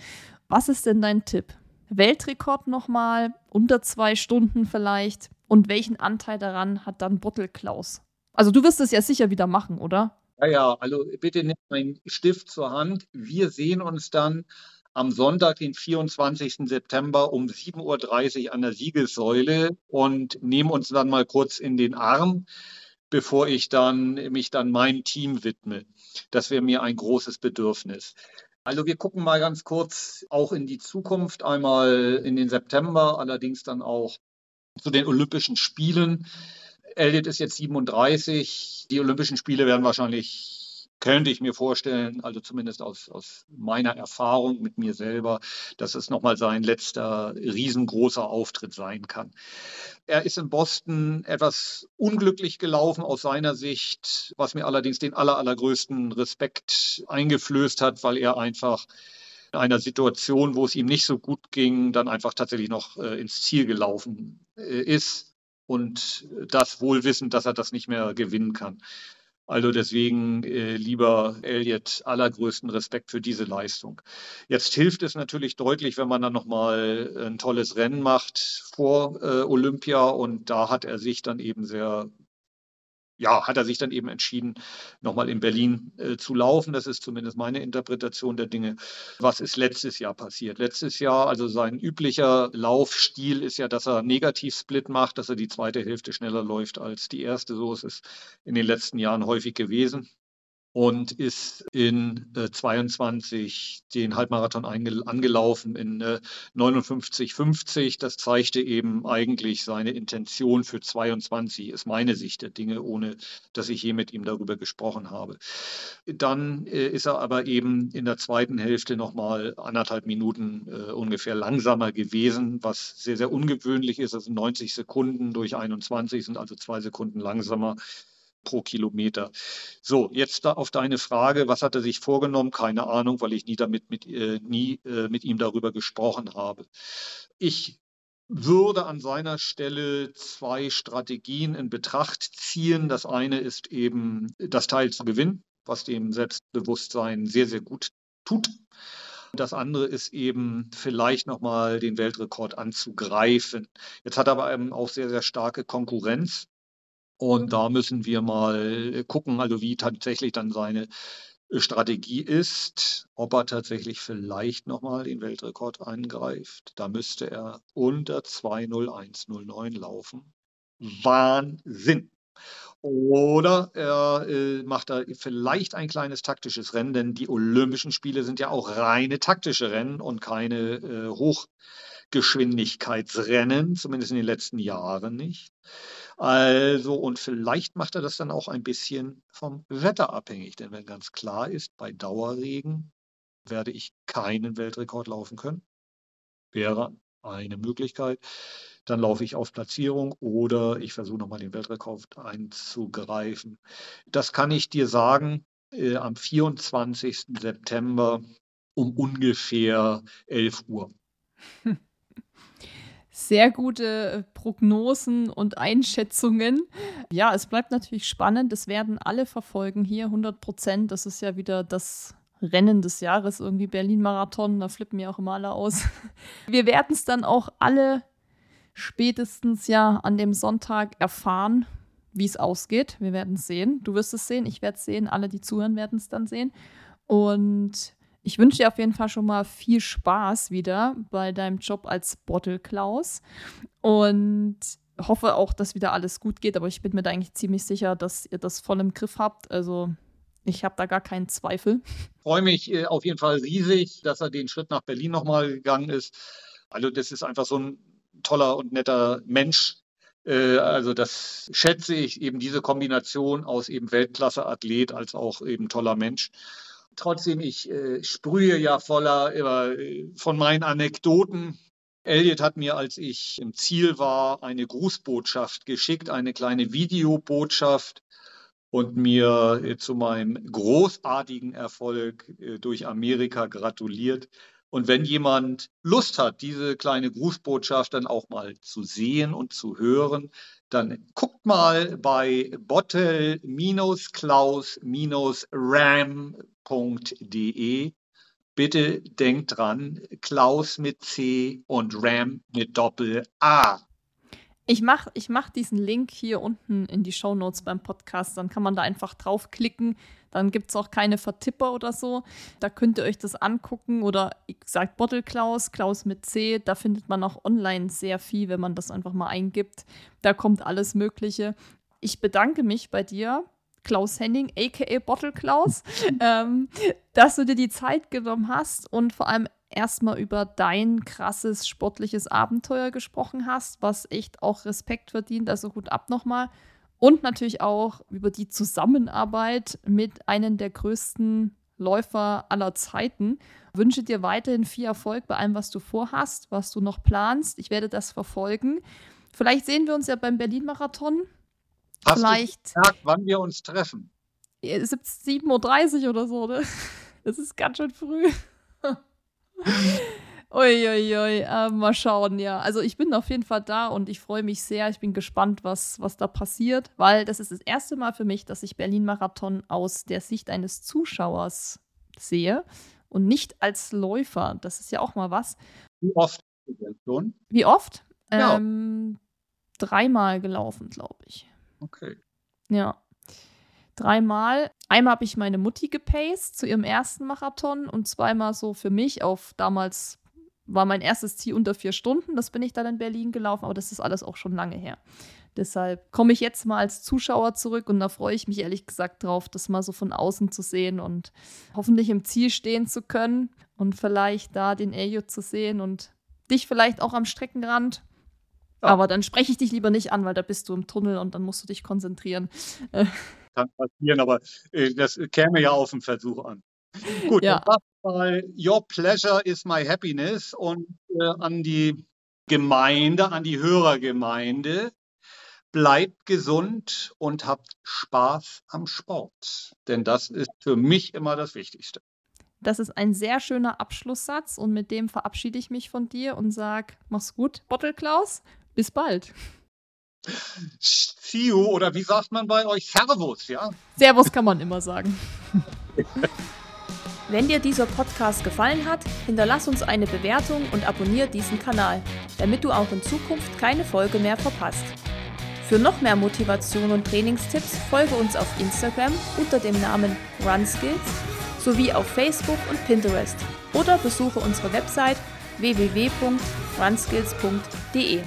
Was ist denn dein Tipp? Weltrekord nochmal, unter zwei Stunden vielleicht. Und welchen Anteil daran hat dann Bottelklaus? Also du wirst es ja sicher wieder machen, oder? Ja, ja, also bitte nimm meinen Stift zur Hand. Wir sehen uns dann am Sonntag, den 24. September um 7.30 Uhr an der Siegessäule und nehmen uns dann mal kurz in den Arm, bevor ich dann mich dann meinem Team widme. Das wäre mir ein großes Bedürfnis. Also wir gucken mal ganz kurz auch in die Zukunft, einmal in den September, allerdings dann auch zu den Olympischen Spielen. Elliot ist jetzt 37. Die Olympischen Spiele werden wahrscheinlich könnte ich mir vorstellen, also zumindest aus, aus meiner Erfahrung mit mir selber, dass es nochmal sein letzter riesengroßer Auftritt sein kann. Er ist in Boston etwas unglücklich gelaufen aus seiner Sicht, was mir allerdings den aller, allergrößten Respekt eingeflößt hat, weil er einfach in einer Situation, wo es ihm nicht so gut ging, dann einfach tatsächlich noch äh, ins Ziel gelaufen äh, ist und das wohl wissend, dass er das nicht mehr gewinnen kann. Also deswegen, äh, lieber Elliot, allergrößten Respekt für diese Leistung. Jetzt hilft es natürlich deutlich, wenn man dann nochmal ein tolles Rennen macht vor äh, Olympia und da hat er sich dann eben sehr ja, hat er sich dann eben entschieden, nochmal in Berlin äh, zu laufen. Das ist zumindest meine Interpretation der Dinge. Was ist letztes Jahr passiert? Letztes Jahr, also sein üblicher Laufstil ist ja, dass er Negativsplit macht, dass er die zweite Hälfte schneller läuft als die erste. So ist es in den letzten Jahren häufig gewesen und ist in äh, 22 den Halbmarathon angelaufen in äh, 59,50. Das zeigte eben eigentlich seine Intention für 22, ist meine Sicht der Dinge, ohne dass ich je mit ihm darüber gesprochen habe. Dann äh, ist er aber eben in der zweiten Hälfte nochmal anderthalb Minuten äh, ungefähr langsamer gewesen, was sehr, sehr ungewöhnlich ist. Also 90 Sekunden durch 21 sind also zwei Sekunden langsamer pro Kilometer. So, jetzt auf deine Frage, was hat er sich vorgenommen? Keine Ahnung, weil ich nie damit mit, äh, nie äh, mit ihm darüber gesprochen habe. Ich würde an seiner Stelle zwei Strategien in Betracht ziehen. Das eine ist eben das Teil zu gewinnen, was dem Selbstbewusstsein sehr, sehr gut tut. Das andere ist eben vielleicht nochmal den Weltrekord anzugreifen. Jetzt hat er aber eben auch sehr, sehr starke Konkurrenz. Und da müssen wir mal gucken, also wie tatsächlich dann seine äh, Strategie ist, ob er tatsächlich vielleicht nochmal den Weltrekord eingreift. Da müsste er unter 20109 laufen. Wahnsinn. Oder er äh, macht da vielleicht ein kleines taktisches Rennen, denn die Olympischen Spiele sind ja auch reine taktische Rennen und keine äh, Hochgeschwindigkeitsrennen, zumindest in den letzten Jahren nicht. Also, und vielleicht macht er das dann auch ein bisschen vom Wetter abhängig, denn wenn ganz klar ist, bei Dauerregen werde ich keinen Weltrekord laufen können. Wäre eine Möglichkeit. Dann laufe ich auf Platzierung oder ich versuche nochmal den Weltrekord einzugreifen. Das kann ich dir sagen äh, am 24. September um ungefähr 11 Uhr. [laughs] sehr gute Prognosen und Einschätzungen. Ja, es bleibt natürlich spannend. Das werden alle verfolgen hier, 100 Prozent. Das ist ja wieder das Rennen des Jahres, irgendwie Berlin-Marathon. Da flippen ja auch immer alle aus. [laughs] Wir werden es dann auch alle spätestens ja an dem Sonntag erfahren, wie es ausgeht. Wir werden es sehen. Du wirst es sehen, ich werde es sehen. Alle, die zuhören, werden es dann sehen. Und ich wünsche dir auf jeden Fall schon mal viel Spaß wieder bei deinem Job als Bottle Klaus und hoffe auch, dass wieder alles gut geht. Aber ich bin mir da eigentlich ziemlich sicher, dass ihr das voll im Griff habt. Also Ich habe da gar keinen Zweifel. Ich freue mich äh, auf jeden Fall riesig, dass er den Schritt nach Berlin nochmal gegangen ist. Also das ist einfach so ein toller und netter Mensch. Äh, also das schätze ich, eben diese Kombination aus eben Weltklasse-Athlet als auch eben toller Mensch. Trotzdem, ich äh, sprühe ja voller äh, von meinen Anekdoten. Elliot hat mir, als ich im Ziel war, eine Grußbotschaft geschickt, eine kleine Videobotschaft und mir äh, zu meinem großartigen Erfolg äh, durch Amerika gratuliert. Und wenn jemand Lust hat, diese kleine Grußbotschaft dann auch mal zu sehen und zu hören, dann guckt mal bei bottle-klaus-ram.de. Bitte denkt dran, Klaus mit C und Ram mit Doppel A. Ich mache ich mach diesen Link hier unten in die Show Notes beim Podcast. Dann kann man da einfach draufklicken. Dann gibt es auch keine Vertipper oder so. Da könnt ihr euch das angucken. Oder ich sage Bottle Klaus, Klaus mit C. Da findet man auch online sehr viel, wenn man das einfach mal eingibt. Da kommt alles Mögliche. Ich bedanke mich bei dir, Klaus Henning, aka Bottle Klaus, [laughs] ähm, dass du dir die Zeit genommen hast und vor allem erstmal über dein krasses sportliches Abenteuer gesprochen hast, was echt auch Respekt verdient. Also gut ab nochmal. Und natürlich auch über die Zusammenarbeit mit einem der größten Läufer aller Zeiten. Wünsche dir weiterhin viel Erfolg bei allem, was du vorhast, was du noch planst. Ich werde das verfolgen. Vielleicht sehen wir uns ja beim Berlin-Marathon. Vielleicht. Du gesagt, wann wir uns treffen? 7.30 Uhr oder so, ne? [laughs] Das ist ganz schön früh. [laughs] [laughs] Uiuiui, äh, mal schauen, ja. Also ich bin auf jeden Fall da und ich freue mich sehr. Ich bin gespannt, was, was da passiert, weil das ist das erste Mal für mich, dass ich Berlin-Marathon aus der Sicht eines Zuschauers sehe und nicht als Läufer. Das ist ja auch mal was. Wie oft schon? Wie oft? Ja. Ähm, dreimal gelaufen, glaube ich. Okay. Ja dreimal. Einmal habe ich meine Mutti gepaced zu ihrem ersten Marathon und zweimal so für mich auf damals war mein erstes Ziel unter vier Stunden. Das bin ich dann in Berlin gelaufen, aber das ist alles auch schon lange her. Deshalb komme ich jetzt mal als Zuschauer zurück und da freue ich mich ehrlich gesagt drauf, das mal so von außen zu sehen und hoffentlich im Ziel stehen zu können und vielleicht da den Elio zu sehen und dich vielleicht auch am Streckenrand. Ja. Aber dann spreche ich dich lieber nicht an, weil da bist du im Tunnel und dann musst du dich konzentrieren. [laughs] kann passieren, aber äh, das käme ja auf den Versuch an. Gut, ja. dann mal Your pleasure is my happiness und äh, an die Gemeinde, an die Hörergemeinde. Bleibt gesund und habt Spaß am Sport, denn das ist für mich immer das Wichtigste. Das ist ein sehr schöner Abschlusssatz und mit dem verabschiede ich mich von dir und sage, mach's gut, Bottle Klaus, bis bald. You oder wie sagt man bei euch? Servus, ja? Servus kann man immer sagen. [laughs] Wenn dir dieser Podcast gefallen hat, hinterlass uns eine Bewertung und abonniere diesen Kanal, damit du auch in Zukunft keine Folge mehr verpasst. Für noch mehr Motivation und Trainingstipps folge uns auf Instagram unter dem Namen RunSkills sowie auf Facebook und Pinterest oder besuche unsere Website www.runskills.de.